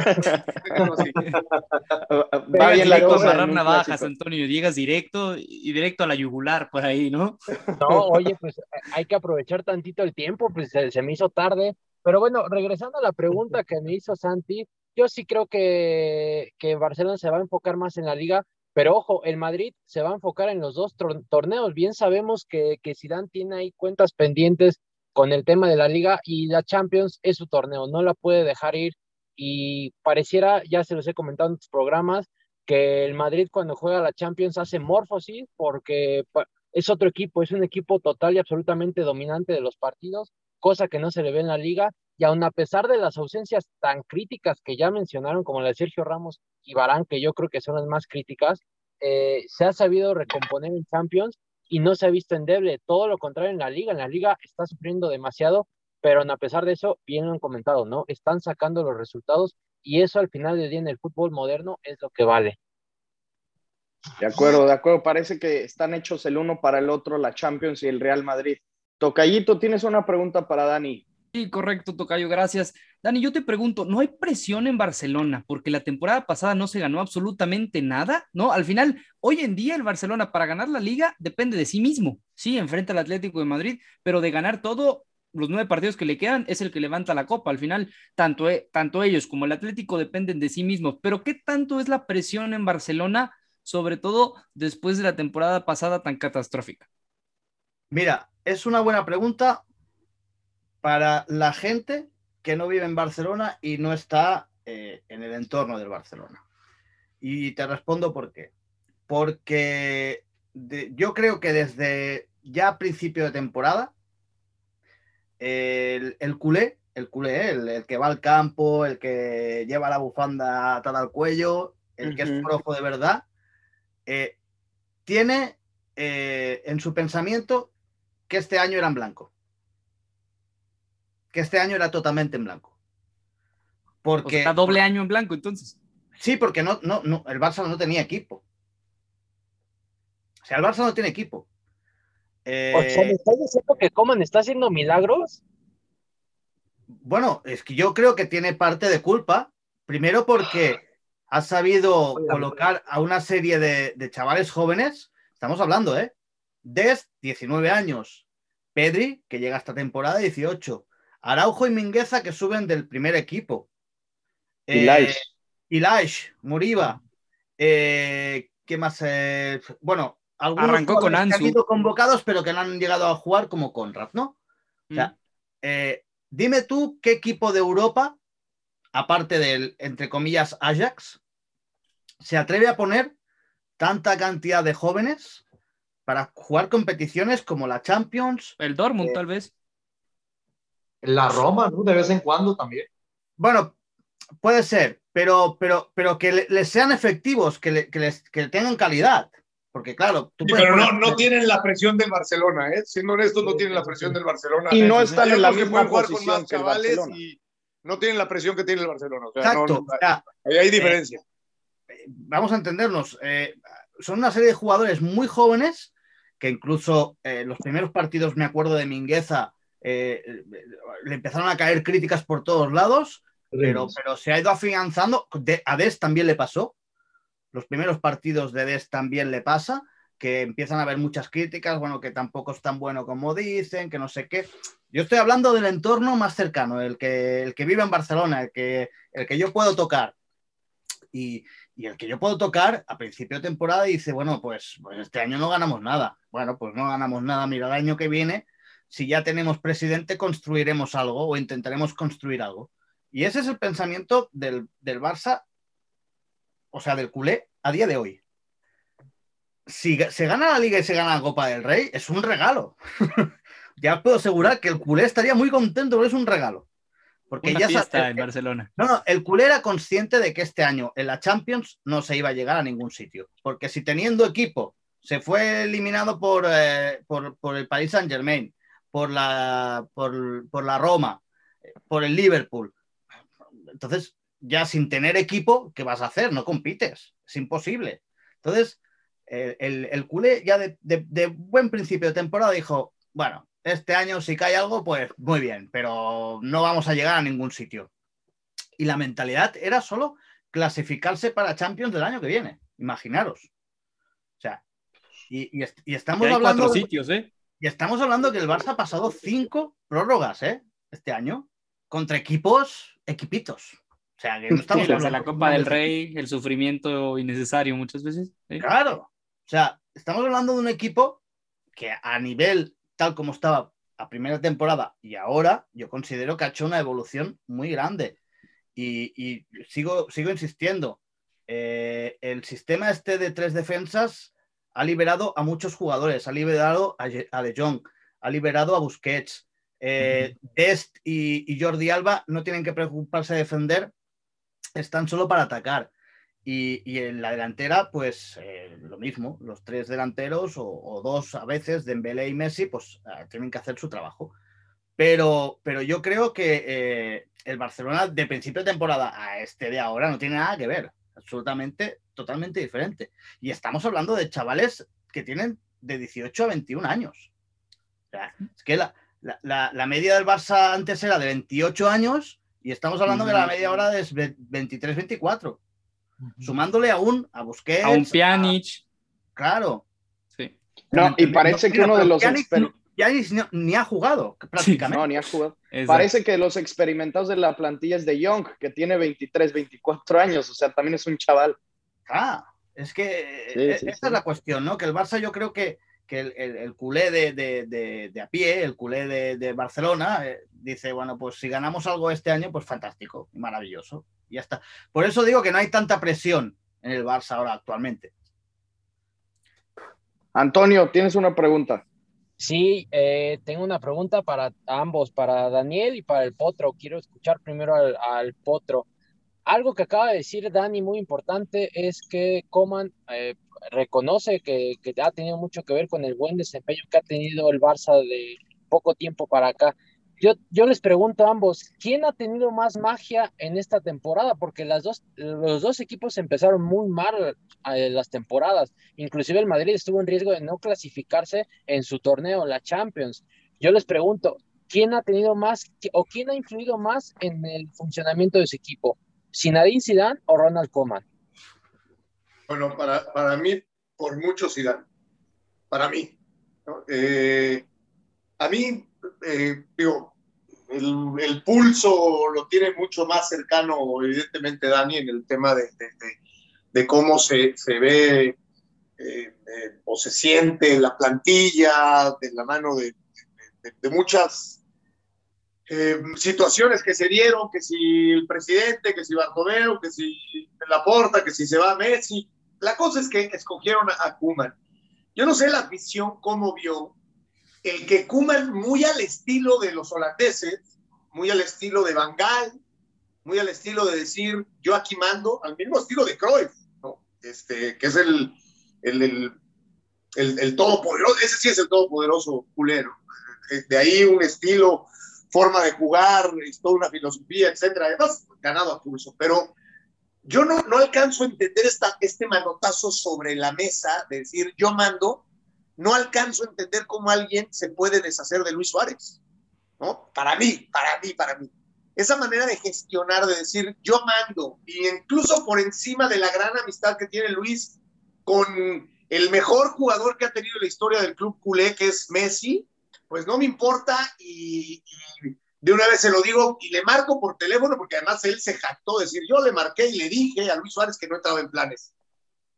va bien la cosa. Marrar navajas, Antonio, llegas directo y directo a la yugular por ahí, ¿no? No, oye, pues hay que aprovechar tantito el tiempo, pues se, me hizo tarde, pero bueno, regresando a la pregunta que me hizo Santi, yo sí creo que, que Barcelona se va a enfocar más en la liga, pero ojo, el Madrid se va a enfocar en los dos torneos. Bien sabemos que, que Zidane tiene ahí cuentas pendientes con el tema de la liga y la Champions es su torneo, no la puede dejar ir. Y pareciera, ya se los he comentado en otros programas, que el Madrid cuando juega la Champions hace morfosis porque es otro equipo, es un equipo total y absolutamente dominante de los partidos, cosa que no se le ve en la liga. Y aun a pesar de las ausencias tan críticas que ya mencionaron, como la de Sergio Ramos y Barán, que yo creo que son las más críticas, eh, se ha sabido recomponer en Champions y no se ha visto endeble. Todo lo contrario en la liga. En la liga está sufriendo demasiado, pero a pesar de eso, bien lo han comentado, ¿no? Están sacando los resultados y eso al final del día en el fútbol moderno es lo que vale. De acuerdo, de acuerdo. Parece que están hechos el uno para el otro, la Champions y el Real Madrid. Tocayito, tienes una pregunta para Dani. Sí, correcto, Tocayo, gracias. Dani, yo te pregunto, ¿no hay presión en Barcelona porque la temporada pasada no se ganó absolutamente nada? ¿No? Al final, hoy en día el Barcelona para ganar la liga depende de sí mismo. Sí, enfrenta al Atlético de Madrid, pero de ganar todo, los nueve partidos que le quedan es el que levanta la copa. Al final, tanto, e, tanto ellos como el Atlético dependen de sí mismos. Pero ¿qué tanto es la presión en Barcelona, sobre todo después de la temporada pasada tan catastrófica? Mira, es una buena pregunta para la gente que no vive en Barcelona y no está eh, en el entorno del Barcelona. Y te respondo por qué. Porque yo creo que desde ya a principio de temporada, el, culé, el culé, el, que va al campo, el que lleva la bufanda atada al cuello, el que es rojo de verdad, eh, tiene eh, en su pensamiento que este año era en blanco que este año era totalmente en blanco. Porque. O doble año en blanco, entonces. Sí, porque no, no, no, el Barça no tenía equipo. O sea, el Barça no tiene equipo. Eh... O sea, ¿me estás diciendo que Coman está haciendo milagros? Bueno, es que yo creo que tiene parte de culpa. Primero porque ha sabido colocar a una serie de, de chavales jóvenes. Estamos hablando, ¿eh? Des, 19 años. Pedri, que llega esta temporada, 18. Araujo y Mingueza que suben del primer equipo. Eh, Ilaish, Muriba. Eh, ¿Qué más? Eh, bueno, algunos Arrancó con han sido convocados, pero que no han llegado a jugar como Conrad, ¿no? O sea, mm. eh, dime tú qué equipo de Europa, aparte del, entre comillas, Ajax, se atreve a poner tanta cantidad de jóvenes para jugar competiciones como la Champions. El Dortmund, tal vez la Roma, ¿no? De vez en cuando también. Bueno, puede ser, pero, pero, pero que les sean efectivos, que, que, les, que tengan calidad. Porque claro, tú pero no, no, tienen la presión del Barcelona, ¿eh? Siendo honestos, no tienen la presión del Barcelona. Y no están en la misma posición que el Barcelona. Y no tienen la presión que tiene el Barcelona. Exacto. hay diferencia. Eh, vamos a entendernos. Eh, son una serie de jugadores muy jóvenes que incluso eh, los primeros partidos, me acuerdo de Mingueza, eh, le empezaron a caer críticas por todos lados, pero, pero se ha ido afianzando. a Des también le pasó. Los primeros partidos de Des también le pasa, que empiezan a haber muchas críticas, bueno, que tampoco es tan bueno como dicen, que no sé qué. Yo estoy hablando del entorno más cercano, el que, el que vive en Barcelona, el que, el que yo puedo tocar. Y, y el que yo puedo tocar a principio de temporada dice, bueno, pues, pues este año no ganamos nada. Bueno, pues no ganamos nada. Mira, el año que viene si ya tenemos presidente, construiremos algo o intentaremos construir algo. Y ese es el pensamiento del, Barça, o sea, del culé, a día de hoy. Si se gana la liga y se gana la Copa del Rey, es un regalo. ya puedo asegurar que el culé estaría muy contento porque es un regalo. Porque ya está en Barcelona. No, no, el culé era consciente de que este año en la Champions no se iba a llegar a ningún sitio. Porque si teniendo equipo se fue eliminado por, eh, por, por el Paris Saint Germain, por la, por, la Roma, por el Liverpool. Entonces, ya sin tener equipo, ¿qué vas a hacer? No compites, es imposible. Entonces, el, el, culé ya de, de, buen principio de temporada dijo, bueno, este año si cae algo, pues muy bien, pero no vamos a llegar a ningún sitio. Y la mentalidad era solo clasificarse para Champions del año que viene, imaginaros. O sea, y, y, estamos hablando... sitios, ¿eh? Y estamos hablando que el Barça ha pasado cinco prórrogas, ¿eh? Este año, contra equipos, equipitos. O sea, que no estamos hablando de la Copa del Rey, el sufrimiento innecesario muchas veces. Claro. O sea, estamos hablando de un equipo que a nivel tal como estaba a primera temporada y ahora, yo considero que ha hecho una evolución muy grande. Y, sigo, sigo insistiendo, eh, el sistema este de tres defensas ha liberado a muchos jugadores, ha liberado a, De Jong, ha liberado a Busquets. Eh, Dest y, Jordi Alba no tienen que preocuparse de defender, están solo para atacar. Y, en la delantera, pues eh, lo mismo, los tres delanteros o, dos a veces, Dembélé y Messi, pues eh, tienen que hacer su trabajo. Pero, pero yo creo que eh, el Barcelona de principio de temporada a este de ahora no tiene nada que ver, absolutamente, totalmente diferente. Y estamos hablando de chavales que tienen de 18 a 21 años. es que la, la, la media del Barça antes era de 28 años y estamos hablando de la media ahora es 23-24 sumándole aún a Busquets. A un Pjanic. claro. Sí. No, y parece que uno de los... Pjanic, ni, ha jugado, prácticamente. no, ni ha jugado. Parece que los experimentados de la plantilla es de Young, que tiene 23, 24 años, o sea, también es un chaval. Ah, es que e, esa es la cuestión, ¿no? Que el Barça yo creo que, que el, el, culé de, de, de, a pie, el culé de, Barcelona, eh, dice, bueno, pues si ganamos algo este año, pues fantástico, maravilloso ya está. Por eso digo que no hay tanta presión en el Barça ahora actualmente. Antonio, tienes una pregunta. Sí, eh, tengo una pregunta para ambos, para Daniel y para el Potro. Quiero escuchar primero al, Potro. Algo que acaba de decir Dani muy importante es que Coman eh, reconoce que, que, ha tenido mucho que ver con el buen desempeño que ha tenido el Barça de poco tiempo para acá. Yo, les pregunto a ambos, ¿quién ha tenido más magia en esta temporada? Porque las dos, los dos equipos empezaron muy mal eh, las temporadas. Inclusive el Madrid estuvo en riesgo de no clasificarse en su torneo, la Champions. Yo les pregunto, ¿quién ha tenido más o quién ha influido más en el funcionamiento de su equipo? ¿Zinedine Zidane o Ronald Koeman? Bueno, para, para mí, por mucho Zidane. Para mí. Eh, a mí, eh, digo, el, pulso lo tiene mucho más cercano, evidentemente, Dani, en el tema de, de, cómo se, se ve eh, eh, o se siente la plantilla de la mano de, muchas eh, situaciones que se dieron, que si el presidente, que si Bartomeu, que si Laporta, que si se va Messi. La cosa es que escogieron a Kuman. Yo no sé la visión cómo vio el que Kuman, muy al estilo de los holandeses, muy al estilo de Van Gaal, muy al estilo de decir, yo aquí mando, al mismo estilo de Cruyff, ¿no? este, que es el, el, el, el, todopoderoso, ese sí es el todopoderoso culero. De ahí un estilo, forma de jugar, es toda una filosofía, etcétera. Además, ganado a pulso. Pero yo no, no alcanzo a entender esta, este manotazo sobre la mesa de decir, yo mando, no alcanzo a entender cómo alguien se puede deshacer de Luis Suárez, ¿no? Para mí, para mí, para mí. Esa manera de gestionar, de decir, yo mando, y incluso por encima de la gran amistad que tiene Luis con el mejor jugador que ha tenido la historia del club culé, que es Messi, pues no me importa y, de una vez se lo digo y le marco por teléfono porque además él se jactó de decir, yo le marqué y le dije a Luis Suárez que no estaba en planes.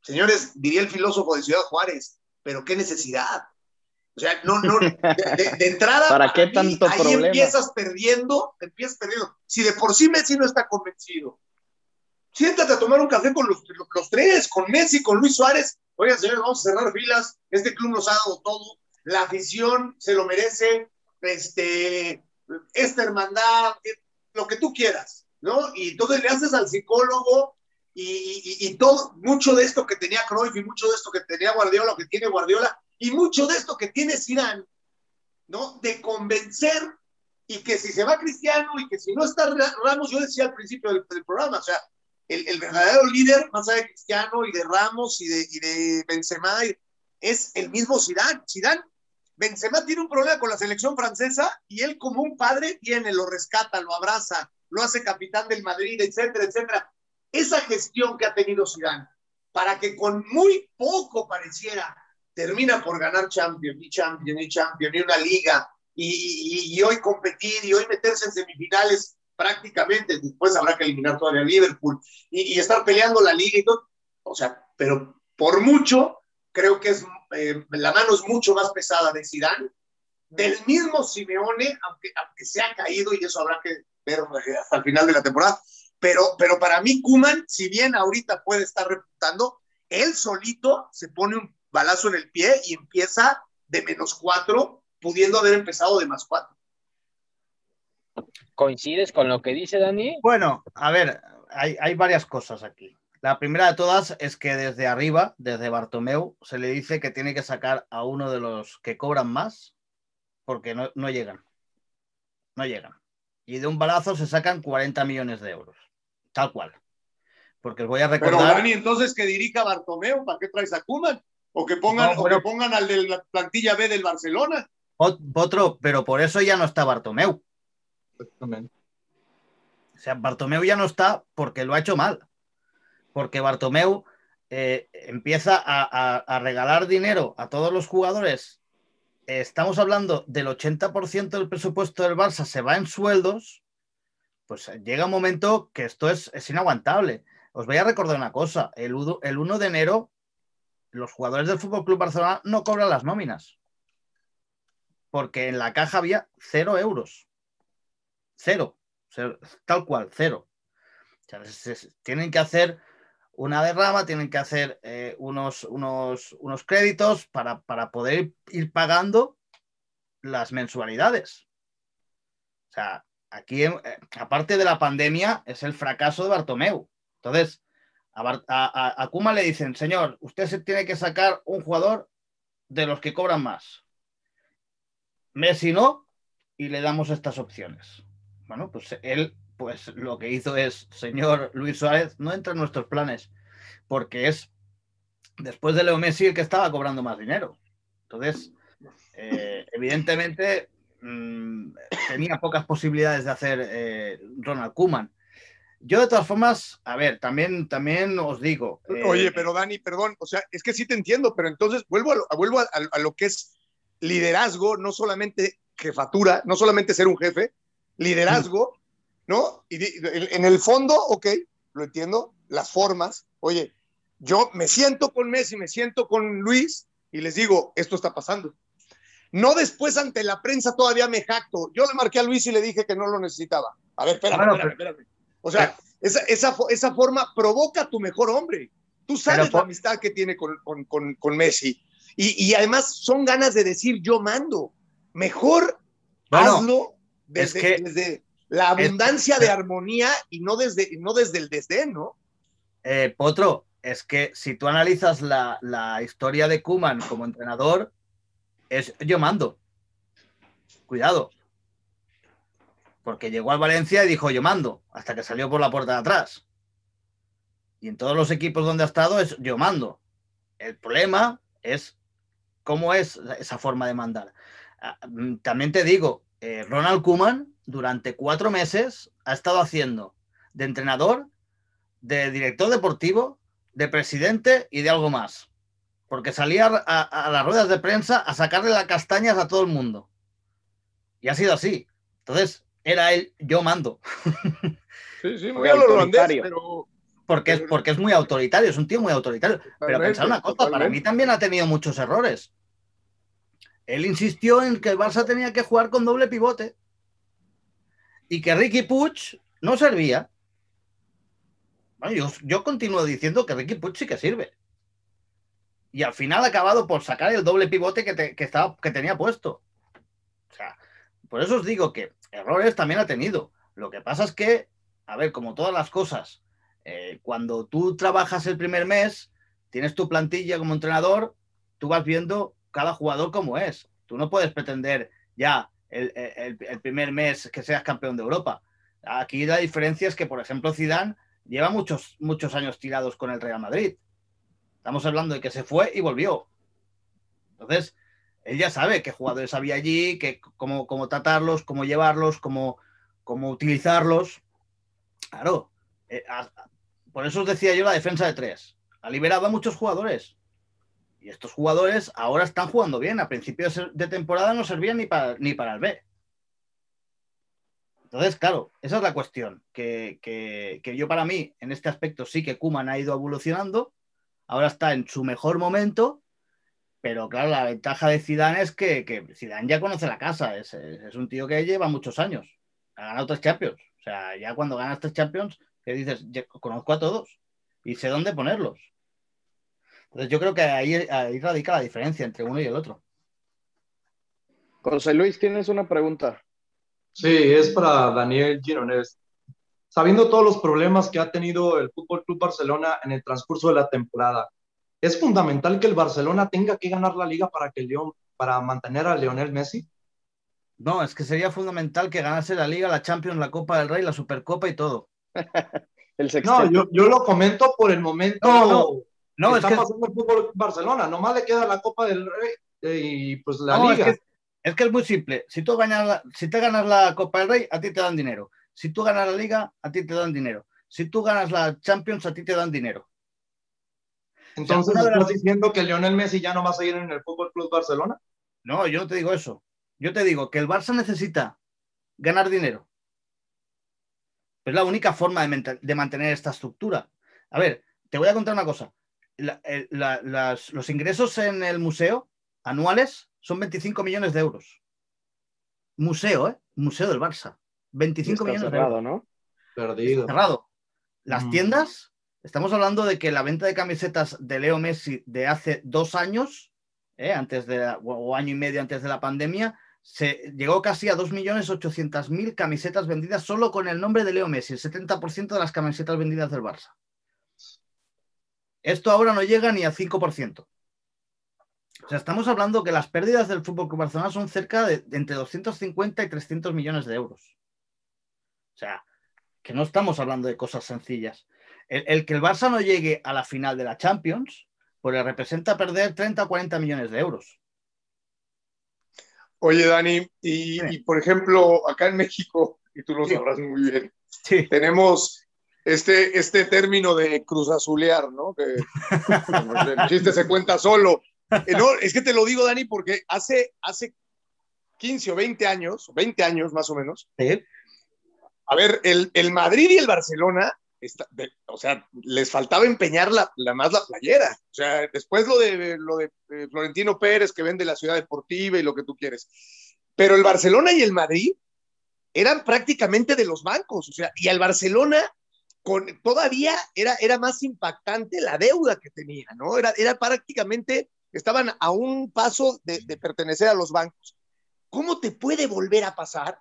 Señores, diría el filósofo de Ciudad Juárez, pero qué necesidad. O sea, no, no, de, entrada. ¿Para qué tanto ahí problema? empiezas perdiendo, empiezas perdiendo. Si de por sí Messi no está convencido, siéntate a tomar un café con los, los tres, con Messi, con Luis Suárez. Oigan, señores, vamos a cerrar filas. Este club nos ha dado todo. La afición se lo merece. Este, esta hermandad, lo que tú quieras, ¿no? Y entonces le haces al psicólogo y, todo, mucho de esto que tenía Cruyff y mucho de esto que tenía Guardiola, o que tiene Guardiola, y mucho de esto que tiene Zidane, ¿no? De convencer y que si se va Cristiano y que si no está Ramos, yo decía al principio del, programa, o sea, el, el, verdadero líder, más allá de Cristiano y de Ramos y de, y de Benzema, es el mismo Zidane. Zidane, Benzema tiene un problema con la selección francesa y él como un padre viene, lo rescata, lo abraza, lo hace capitán del Madrid, etcétera, etcétera. Esa gestión que ha tenido Zidane, para que con muy poco pareciera termina por ganar Champions y Champions y Champions y una liga y, hoy competir y hoy meterse en semifinales prácticamente, después habrá que eliminar todavía a Liverpool y, estar peleando la liga y todo, o sea, pero por mucho creo que es eh, la mano es mucho más pesada de Zidane, del mismo Simeone, aunque, aunque se ha caído y eso habrá que ver hasta el final de la temporada, pero, pero para mí Kuman, si bien ahorita puede estar reputando, él solito se pone un balazo en el pie y empieza de menos cuatro pudiendo haber empezado de más cuatro. ¿Coincides con lo que dice Dani? Bueno, a ver, hay, varias cosas aquí. La primera de todas es que desde arriba, desde Bartomeu, se le dice que tiene que sacar a uno de los que cobran más porque no, llegan. No llegan. Y de un balazo se sacan 40 millones de euros. Tal cual. Porque os voy a recordar. Pero Dani, entonces que dirija Bartomeu, ¿para qué traes a Kuman? O que pongan, o que pongan al de la plantilla B del Barcelona. Otro, pero por eso ya no está Bartomeu. O sea, Bartomeu ya no está porque lo ha hecho mal. Porque Bartomeu eh, empieza a, regalar dinero a todos los jugadores. estamos hablando del 80% del presupuesto del Barça se va en sueldos. Pues llega un momento que esto es, inaguantable. Os voy a recordar una cosa: el, el 1 de enero, los jugadores del Fútbol Club Barcelona no cobran las nóminas porque en la caja había cero euros. Cero. Tal cual, cero. tienen que hacer una derrama, tienen que hacer eh, unos, unos, unos, créditos para, poder ir pagando las mensualidades. O sea, aquí, eh, aparte de la pandemia, es el fracaso de Bartomeu. Entonces, a, Kuma le dicen, señor, usted se tiene que sacar un jugador de los que cobran más. Messi no, y le damos estas opciones. Bueno, pues él, pues lo que hizo es, señor Luis Suárez, no entra en nuestros planes, porque es después de Leo Messi el que estaba cobrando más dinero. Entonces, eh, evidentemente, mm, tenía pocas posibilidades de hacer eh, Ronald Kuman. Yo, de todas formas, a ver, también, también os digo. Oye, eh, pero Dani, perdón, o sea, es que sí te entiendo, pero entonces vuelvo a vuelvo a lo que es liderazgo, no solamente jefatura, no solamente ser un jefe, liderazgo, ¿no? Y en el fondo, ok, lo entiendo, las formas, oye, yo me siento con Messi, me siento con Luis y les digo, esto está pasando. No después ante la prensa todavía me jacto. Yo le marqué a Luis y le dije que no lo necesitaba. A ver, espérame, espérame, espérame. O sea, esa, esa, esa, forma provoca a tu mejor hombre. Tú sabes la amistad que tiene con, con, con Messi. Y, además son ganas de decir yo mando. Mejor hazlo desde, la abundancia de armonía y no desde, no desde el desdén, ¿no? Eh, Potro, es que si tú analizas la, historia de Kuman como entrenador, es yo mando. Cuidado. Porque llegó al Valencia y dijo yo mando, hasta que salió por la puerta de atrás. Y en todos los equipos donde ha estado es yo mando. El problema es cómo es esa forma de mandar. Ah, mm, también te digo, eh, Ronald Kuman durante cuatro meses ha estado haciendo de entrenador, de director deportivo, de presidente y de algo más. Porque salía a, las ruedas de prensa a sacarle las castañas a todo el mundo. Y ha sido así. Entonces, era él, yo mando. Sí, sí, muy holandés, pero, porque es, porque es muy autoritario, es un tío muy autoritario. Pero pensar una cosa, para mí también ha tenido muchos errores. Él insistió en que el Barça tenía que jugar con doble pivote y que Ricky Puig no servía. yo, continúo diciendo que Ricky Puig sí que sirve. Y al final ha acabado por sacar el doble pivote que, estaba, que tenía puesto. O sea, por eso os digo que errores también ha tenido. Lo que pasa es que, a ver, como todas las cosas, eh, cuando tú trabajas el primer mes, tienes tu plantilla como entrenador, tú vas viendo cada jugador como es. Tú no puedes pretender ya el, el- el primer mes que seas campeón de Europa. Aquí la diferencia es que, por ejemplo, Zidane lleva muchos, muchos años tirados con el Real Madrid. Estamos hablando de que se fue y volvió. Entonces, él ya sabe qué jugadores había allí, que, cómo, cómo tratarlos, cómo llevarlos, cómo, cómo utilizarlos. Claro, eh, por eso os decía yo la defensa de tres. Ha liberado a muchos jugadores. Y estos jugadores ahora están jugando bien. A principios de temporada no servían ni para, ni para el B. Entonces, claro, esa es la cuestión. Que, que- que yo para mí, en este aspecto, sí que Kuman ha ido evolucionando. Ahora está en su mejor momento. Pero claro, la ventaja de Zidane es que, que Zidane ya conoce la casa. Es, es- es un tío que lleva muchos años. Ha ganado tres Champions. O sea, ya cuando ganas tres Champions, que dices, "Ya conozco a todos y sé dónde ponerlos. Entonces yo creo que ahí, ahí radica la diferencia entre uno y el otro. José Luis, tienes una pregunta. Sí, es para Daniel Gironés. Sabiendo todos los problemas que ha tenido el Fútbol Club Barcelona en el transcurso de la temporada, ¿es fundamental que el Barcelona tenga que ganar la liga para que el León, para mantener a Lionel Messi? No, es que sería fundamental que ganase la Liga, la Champions, la Copa del Rey, la Supercopa y todo. El. No, yo, yo lo comento por el momento No, no. No, que es está que, pasando el Fútbol Barcelona. Nomás le queda la Copa del Rey eh, y pues la no, es liga. que- es que es muy simple. Si tú ganas la, si te ganas la Copa del Rey, a ti te dan dinero. Si tú ganas la Liga, a ti te dan dinero. Si tú ganas la Champions, a ti te dan dinero. Entonces, ¿estás diciendo que Lionel Messi ya no va a seguir en el Fútbol Club Barcelona? No, yo no te digo eso. Yo te digo que el Barça necesita ganar dinero. Es la única forma de, mantener esta estructura. A ver, te voy a contar una cosa. La- el- la- las- los ingresos en el museo anuales son 25 millones de euros. Museo, ¿eh? Museo del Barça. 25 Está millones de cerrado, euros. ¿no? Perdido. Cerrado. Las Mm. tiendas, estamos hablando de que la venta de camisetas de Leo Messi de hace dos años, ¿eh? antes de la- o año y medio antes de la pandemia, se llegó casi a 2.800.000 camisetas vendidas solo con el nombre de Leo Messi, el 70% de las camisetas vendidas del Barça. Esto ahora no llega ni al 5%. O sea, estamos hablando que las pérdidas del Fútbol Club Barcelona son cerca de, de entre 250 y 300 millones de euros. O sea, que no estamos hablando de cosas sencillas. El, el que el Barça no llegue a la final de la Champions, pues le representa perder 30 o 40 millones de euros. Oye, Dani, y, por ejemplo, acá en México, y tú lo Sí. sabrás muy bien, Sí. tenemos este, este término de cruz azulear, ¿no? Que el chiste se cuenta solo. Eh, No, es que te lo digo, Dani, porque hace, hace 15 o 20 años, 20 años más o menos, Sí. A ver, el, el Madrid y el Barcelona, está- o sea, les faltaba empeñar la, la más la playera. O sea, después lo de, lo de eh, Florentino Pérez, que vende la ciudad deportiva y lo que tú quieres. Pero el Barcelona y el Madrid eran prácticamente de los bancos. O sea, y al Barcelona con, todavía era, era más impactante la deuda que tenía, ¿no? Era, era prácticamente, estaban a un paso de, de pertenecer a los bancos. ¿Cómo te puede volver a pasar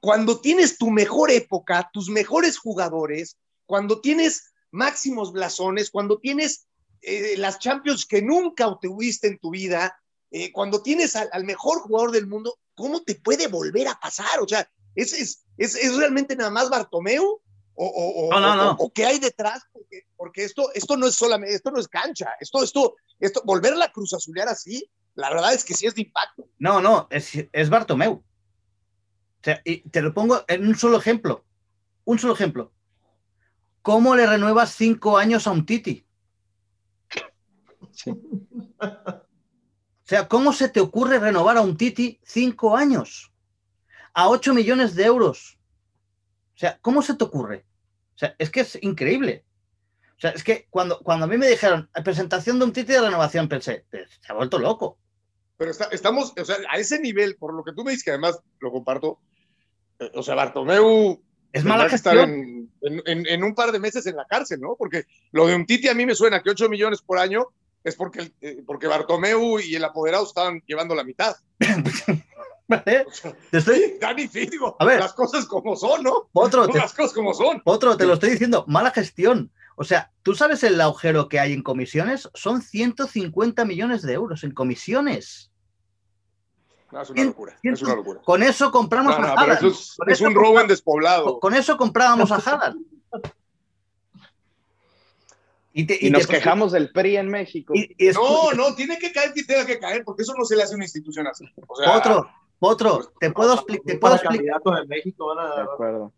cuando tienes tu mejor época, tus mejores jugadores, cuando tienes máximos blasones, cuando tienes eh, las Champions que nunca tuviste en tu vida, eh, cuando tienes al, al, mejor jugador del mundo, ¿cómo te puede volver a pasar? O sea, ¿es, es, es, es realmente nada más Bartomeu? ¿O, o, no, no, no. o, o qué hay detrás? Porque, porque, esto, esto no es solamente, esto no es cancha, esto, esto, esto, volver a la cruz azulear así, la verdad es que sí es de impacto. No, no, es, es Bartomeu. Sea, y te lo pongo en un solo ejemplo. Un solo ejemplo. ¿Cómo le renuevas cinco años a un Titi? Sí. O sea, ¿cómo se te ocurre renovar a un Titi cinco años? A 8 millones de euros. O sea, ¿cómo se te ocurre? O sea, es que es increíble. O sea, es que cuando, cuando a mí me dijeron presentación de un Titi de renovación, pensé, se ha vuelto loco. Pero está, estamos, o sea, a ese nivel, por lo que tú me dices, que además lo comparto, eh, o sea, Bartomeu es mala estar en, en, en, en, un par de meses en la cárcel, ¿no? Porque lo de un Titi a mí me suena que 8 millones por año es porque, eh, porque Bartomeu y el apoderado estaban llevando la mitad. ¿Eh? Te estoy... Dani, digo, A ver. las cosas como son, ¿no? Otro, te... las cosas como son. Otro, te lo estoy diciendo, mala gestión. O sea, ¿tú sabes el agujero que hay en comisiones? Son 150 millones de euros en comisiones. No, es una locura. Es una locura. Con eso compramos No, no, a Haaland. es, Con es eso un robo en despoblado. Con eso comprábamos a Haaland. Y, te- Y nos te- quejamos del PRI en México. y- y escu- No, no, tiene que caer quien tenga que caer, porque eso no se le hace a una institución así. O sea, Potro, Potro, te puedo, expli- te puedo Para explicar. de México van De a acuerdo.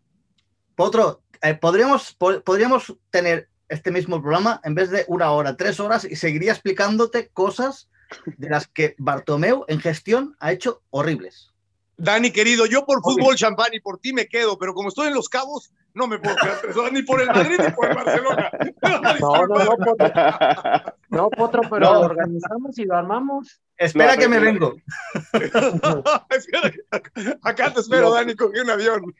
Potro, eh, podríamos, po- podríamos tener este mismo programa en vez de una hora, tres horas y seguiría explicándote cosas de las que Bartomeu en gestión ha hecho horribles. Dani, querido, yo por fútbol champán y por ti me quedo, pero como estoy en Los Cabos, no me puedo quedar tres horas, ni por el Madrid ni por el Barcelona. No, no, no, Potro, no, Potro, pero No. lo organizamos y lo armamos. Espera No, que me pero- vengo. Acá te espero, Dani, cogí un avión.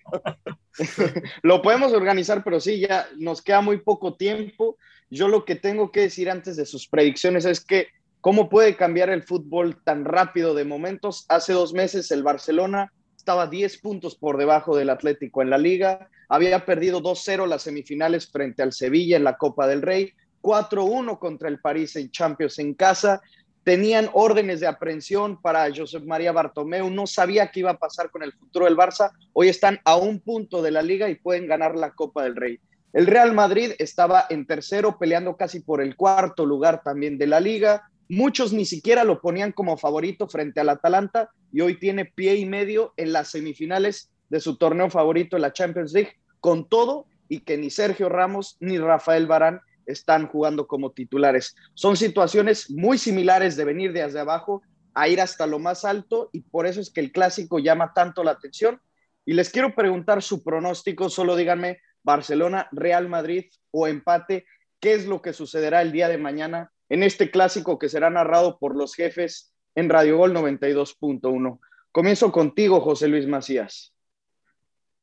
Lo podemos organizar, pero sí, ya nos queda muy poco tiempo. Yo lo que tengo que decir antes de sus predicciones es que cómo puede cambiar el fútbol tan rápido de momentos. Hace dos meses el Barcelona estaba 10 puntos por debajo del Atlético en la liga, había perdido 2-0 las semifinales frente al Sevilla en la Copa del Rey, 4-1 contra el París en Champions en casa, tenían órdenes de aprehensión para Josep María Bartomeu, no sabía qué iba a pasar con el futuro del Barça, hoy están a un punto de la liga y pueden ganar la Copa del Rey. El Real Madrid estaba en tercero, peleando casi por el cuarto lugar también de la liga. Muchos ni siquiera lo ponían como favorito frente al Atalanta y hoy tiene pie y medio en las semifinales de su torneo favorito, la Champions League, con todo y que ni Sergio Ramos ni Rafael Barán están jugando como titulares. Son situaciones muy similares de venir desde abajo a ir hasta lo más alto y por eso es que el clásico llama tanto la atención. Y les quiero preguntar su pronóstico, solo díganme Barcelona, Real Madrid o empate, ¿qué es lo que sucederá el día de mañana en este clásico que será narrado por los jefes en Radio Gol 92.1? Comienzo contigo, José Luis Macías.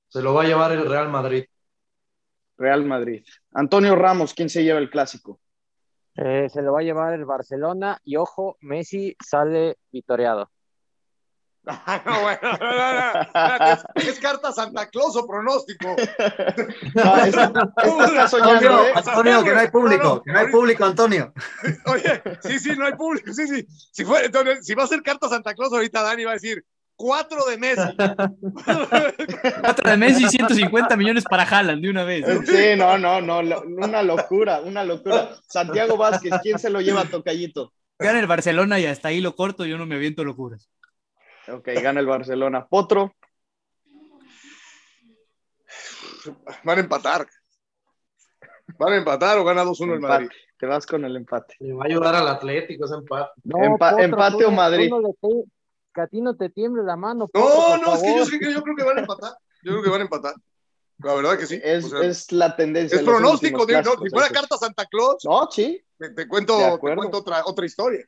Se lo va a llevar el Real Madrid. Real Madrid. Antonio Ramos, ¿quién se lleva el clásico? Eh, se lo va a llevar el Barcelona y ojo, Messi sale victoriado. no, bueno, no, no, no. Es, es carta Santa Claus o pronóstico. Esta, soñando, ¿eh? Antonio, que no hay público, No, no, que no hay público, Antonio. Oye, sí, sí, no hay público. Sí, sí. Si, entonces, si va a ser carta Santa Claus, ahorita Dani va a decir cuatro de Messi. Cuatro de Messi y 150 millones para Haaland de una vez. ¿no? Sí, no, no, no, una locura, una locura. Santiago Vázquez, ¿quién se lo lleva a Tocayito? Gana el Barcelona y hasta ahí lo corto, yo no me aviento locuras. Ok, gana el Barcelona. Potro, Van a empatar. Van a empatar o gana 2-1 el. Madrid. Te vas con el empate. Le va a ayudar al Atlético ese empate. No, Empa- empate tú o Madrid. tú que a ti no te tiemble la mano. Potro, No, no, es que yo, favor. sí que yo creo que van a empatar. Yo creo que van a empatar. La verdad que sí. Es, O sea, es la tendencia. es de pronóstico. digo, no, si fuera carta Santa Claus, No, sí, te, te cuento, De te cuento otra, otra historia.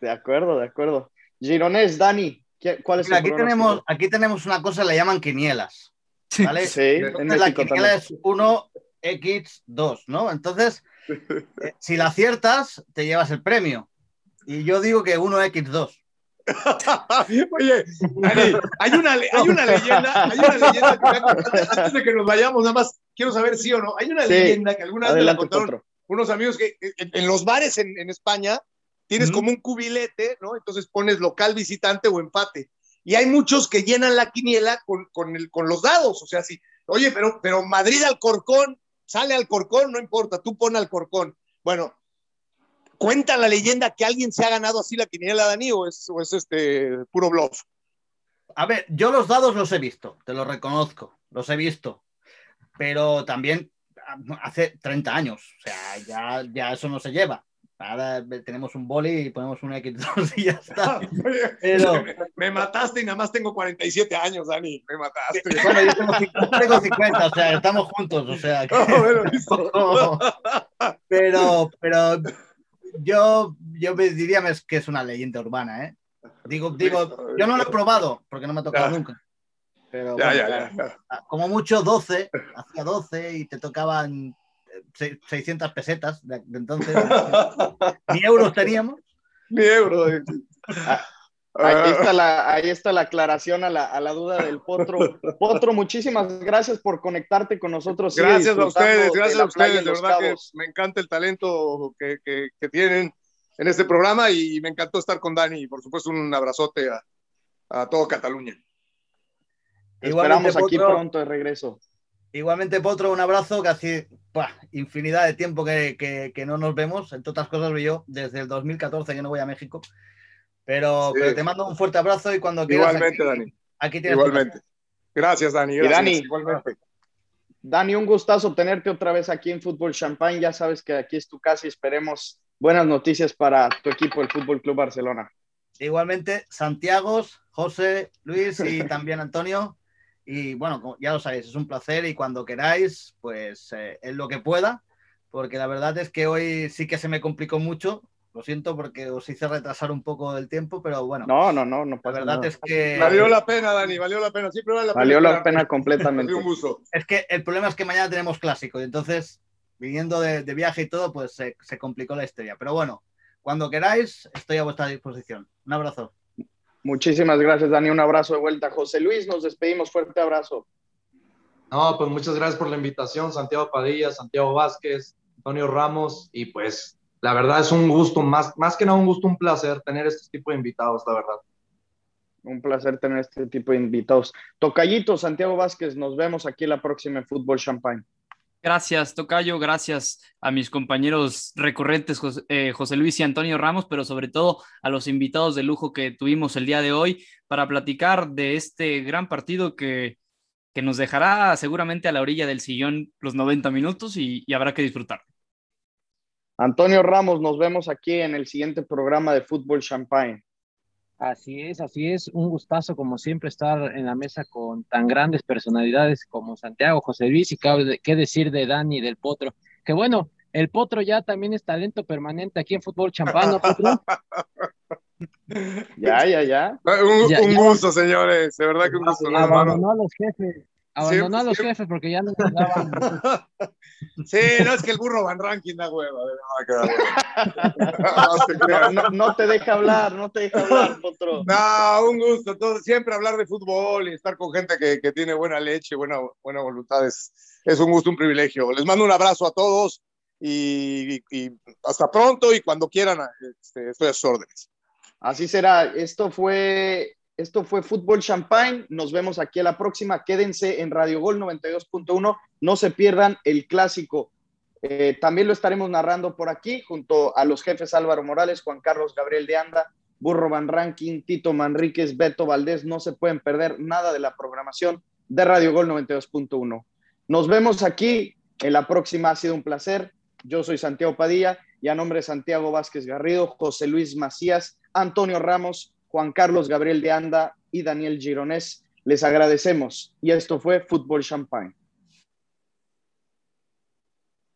de acuerdo, de acuerdo. Gironés, Dani, ¿qué- ¿cuál es Mira, el aquí tenemos, aquí tenemos una cosa, le llaman quinielas. ¿vale? Sí, en Entonces, la México quiniela también. es 1x2, ¿no? Entonces, eh, si la aciertas, te llevas el premio. Y yo digo que 1x2. Oye, Dani, hay una, hay una leyenda, hay una leyenda que antes, antes de que nos vayamos, nada más quiero saber sí o no. Hay una Sí. leyenda que alguna vez me la contaron Potro. unos amigos que en, en los bares en, en España tienes como un cubilete, ¿no? Entonces pones local, visitante o empate. Y hay muchos que llenan la quiniela con, con, el, con los dados. O sea, sí, oye, pero, pero Madrid al Corcón, sale al Corcón, no importa, tú pon al Corcón. Bueno, cuenta la leyenda que alguien se ha ganado así la quiniela, Dani, o es, o es este puro bluff. A ver, yo los dados los he visto, te los reconozco, los he visto. Pero también ah, hace 30 años, o sea, ya, ya eso no se lleva. Ahora tenemos un boli y ponemos un X2 y ya está. Pero- me, me mataste y nada más tengo 47 años, Dani. Me mataste. Bueno, yo tengo 50, tengo 50, o sea, estamos juntos, o sea. que- Oh, bueno, pero, pero yo, yo me diría que es una leyenda urbana, ¿eh? Digo, digo, yo no lo he probado porque no me ha tocado Ya. nunca. Pero Ya, bueno, ya, como mucho 12, hacía 12 y te tocaban 600 pesetas de, de entonces. Ni euros teníamos. Ni euro. eh. Ahí Ah, está la, ahí está la aclaración a la, a la duda del Potro. Potro, muchísimas gracias por conectarte con nosotros. Gracias a ustedes, de gracias a ustedes. De verdad que me encanta el talento que, que, que tienen. en este programa y me encantó estar con Dani y por supuesto un abrazote a, a todo Cataluña. Esperamos aquí pronto de regreso. Igualmente, Potro, un abrazo, casi infinidad de tiempo que, que, no nos vemos. Entre otras cosas, yo desde el 2014 que no voy a México. Pero, pero te mando un fuerte abrazo y cuando quieras. Igualmente, Dani. Aquí tienes Igualmente. Gracias, Dani. Gracias. Dani, igualmente. Dani, un gustazo tenerte otra vez aquí en Fútbol Champagne. Ya sabes que aquí es tu casa y esperemos buenas noticias para tu equipo, el Fútbol Club Barcelona. Igualmente, Santiago, José, Luis y también Antonio. Y bueno, ya lo sabéis, es un placer y cuando queráis, pues eh, es lo que pueda, porque la verdad es que hoy sí que se me complicó mucho. Lo siento porque os hice retrasar un poco del tiempo, pero bueno. No, no, no, no La verdad es que. Valió la pena, Dani, valió la pena. Siempre vale la valió pena. Valió la pena completamente. Es que el problema es que mañana tenemos clásico y entonces, viniendo de, de viaje y todo, pues se, se complicó la historia. Pero bueno, cuando queráis, estoy a vuestra disposición. Un abrazo. Muchísimas gracias, Dani. Un abrazo de vuelta. José Luis, nos despedimos. Fuerte abrazo. No, pues muchas gracias por la invitación, Santiago Padilla, Santiago Vázquez, Antonio Ramos, y pues la verdad es un gusto, más, más que nada un gusto, un placer tener este tipo de invitados, la verdad. Un placer tener este tipo de invitados. Tocayito, Santiago Vázquez, nos vemos aquí la próxima en Fútbol Champagne. Gracias, Tocayo. Gracias a mis compañeros recurrentes, eh, José, Luis y Antonio Ramos, pero sobre todo a los invitados de lujo que tuvimos el día de hoy para platicar de este gran partido que, que nos dejará seguramente a la orilla del sillón los 90 minutos y, y habrá que disfrutar. Antonio Ramos, nos vemos aquí en el siguiente programa de Fútbol Champagne. Así es, así es. Un gustazo, como siempre, estar en la mesa con tan grandes personalidades como Santiago, José Luis y qué decir de Dani y del Potro. Que bueno, el Potro ya también es talento permanente aquí en Fútbol Champano, Potro. ya, ya, ya. Un, gusto, señores. De verdad que un gusto. Abandonó a los jefes. Abandonó a los jefes porque ya no daban. Sí, no es que el burro Van Ranking da hueva, no, no, te deja hablar, no te deja hablar, Potro. No, un gusto. Todo, siempre hablar de fútbol y estar con gente que, que tiene buena leche, buena, buena voluntad es, es, un gusto, un privilegio. Les mando un abrazo a todos y, y, hasta pronto y cuando quieran, este, estoy a sus órdenes. Así será. Esto fue esto fue Fútbol Champagne. Nos vemos aquí a la próxima. Quédense en Radio Gol 92.1. No se pierdan el clásico. Eh, también lo estaremos narrando por aquí junto a los jefes Álvaro Morales, Juan Carlos Gabriel de Anda, Burro Van Ranking, Tito Manríquez, Beto Valdés. No se pueden perder nada de la programación de Radio Gol 92.1. Nos vemos aquí en la próxima. Ha sido un placer. Yo soy Santiago Padilla y a nombre de Santiago Vázquez Garrido, José Luis Macías, Antonio Ramos Juan Carlos Gabriel de Anda y Daniel Gironés. Les agradecemos y esto fue Fútbol Champagne.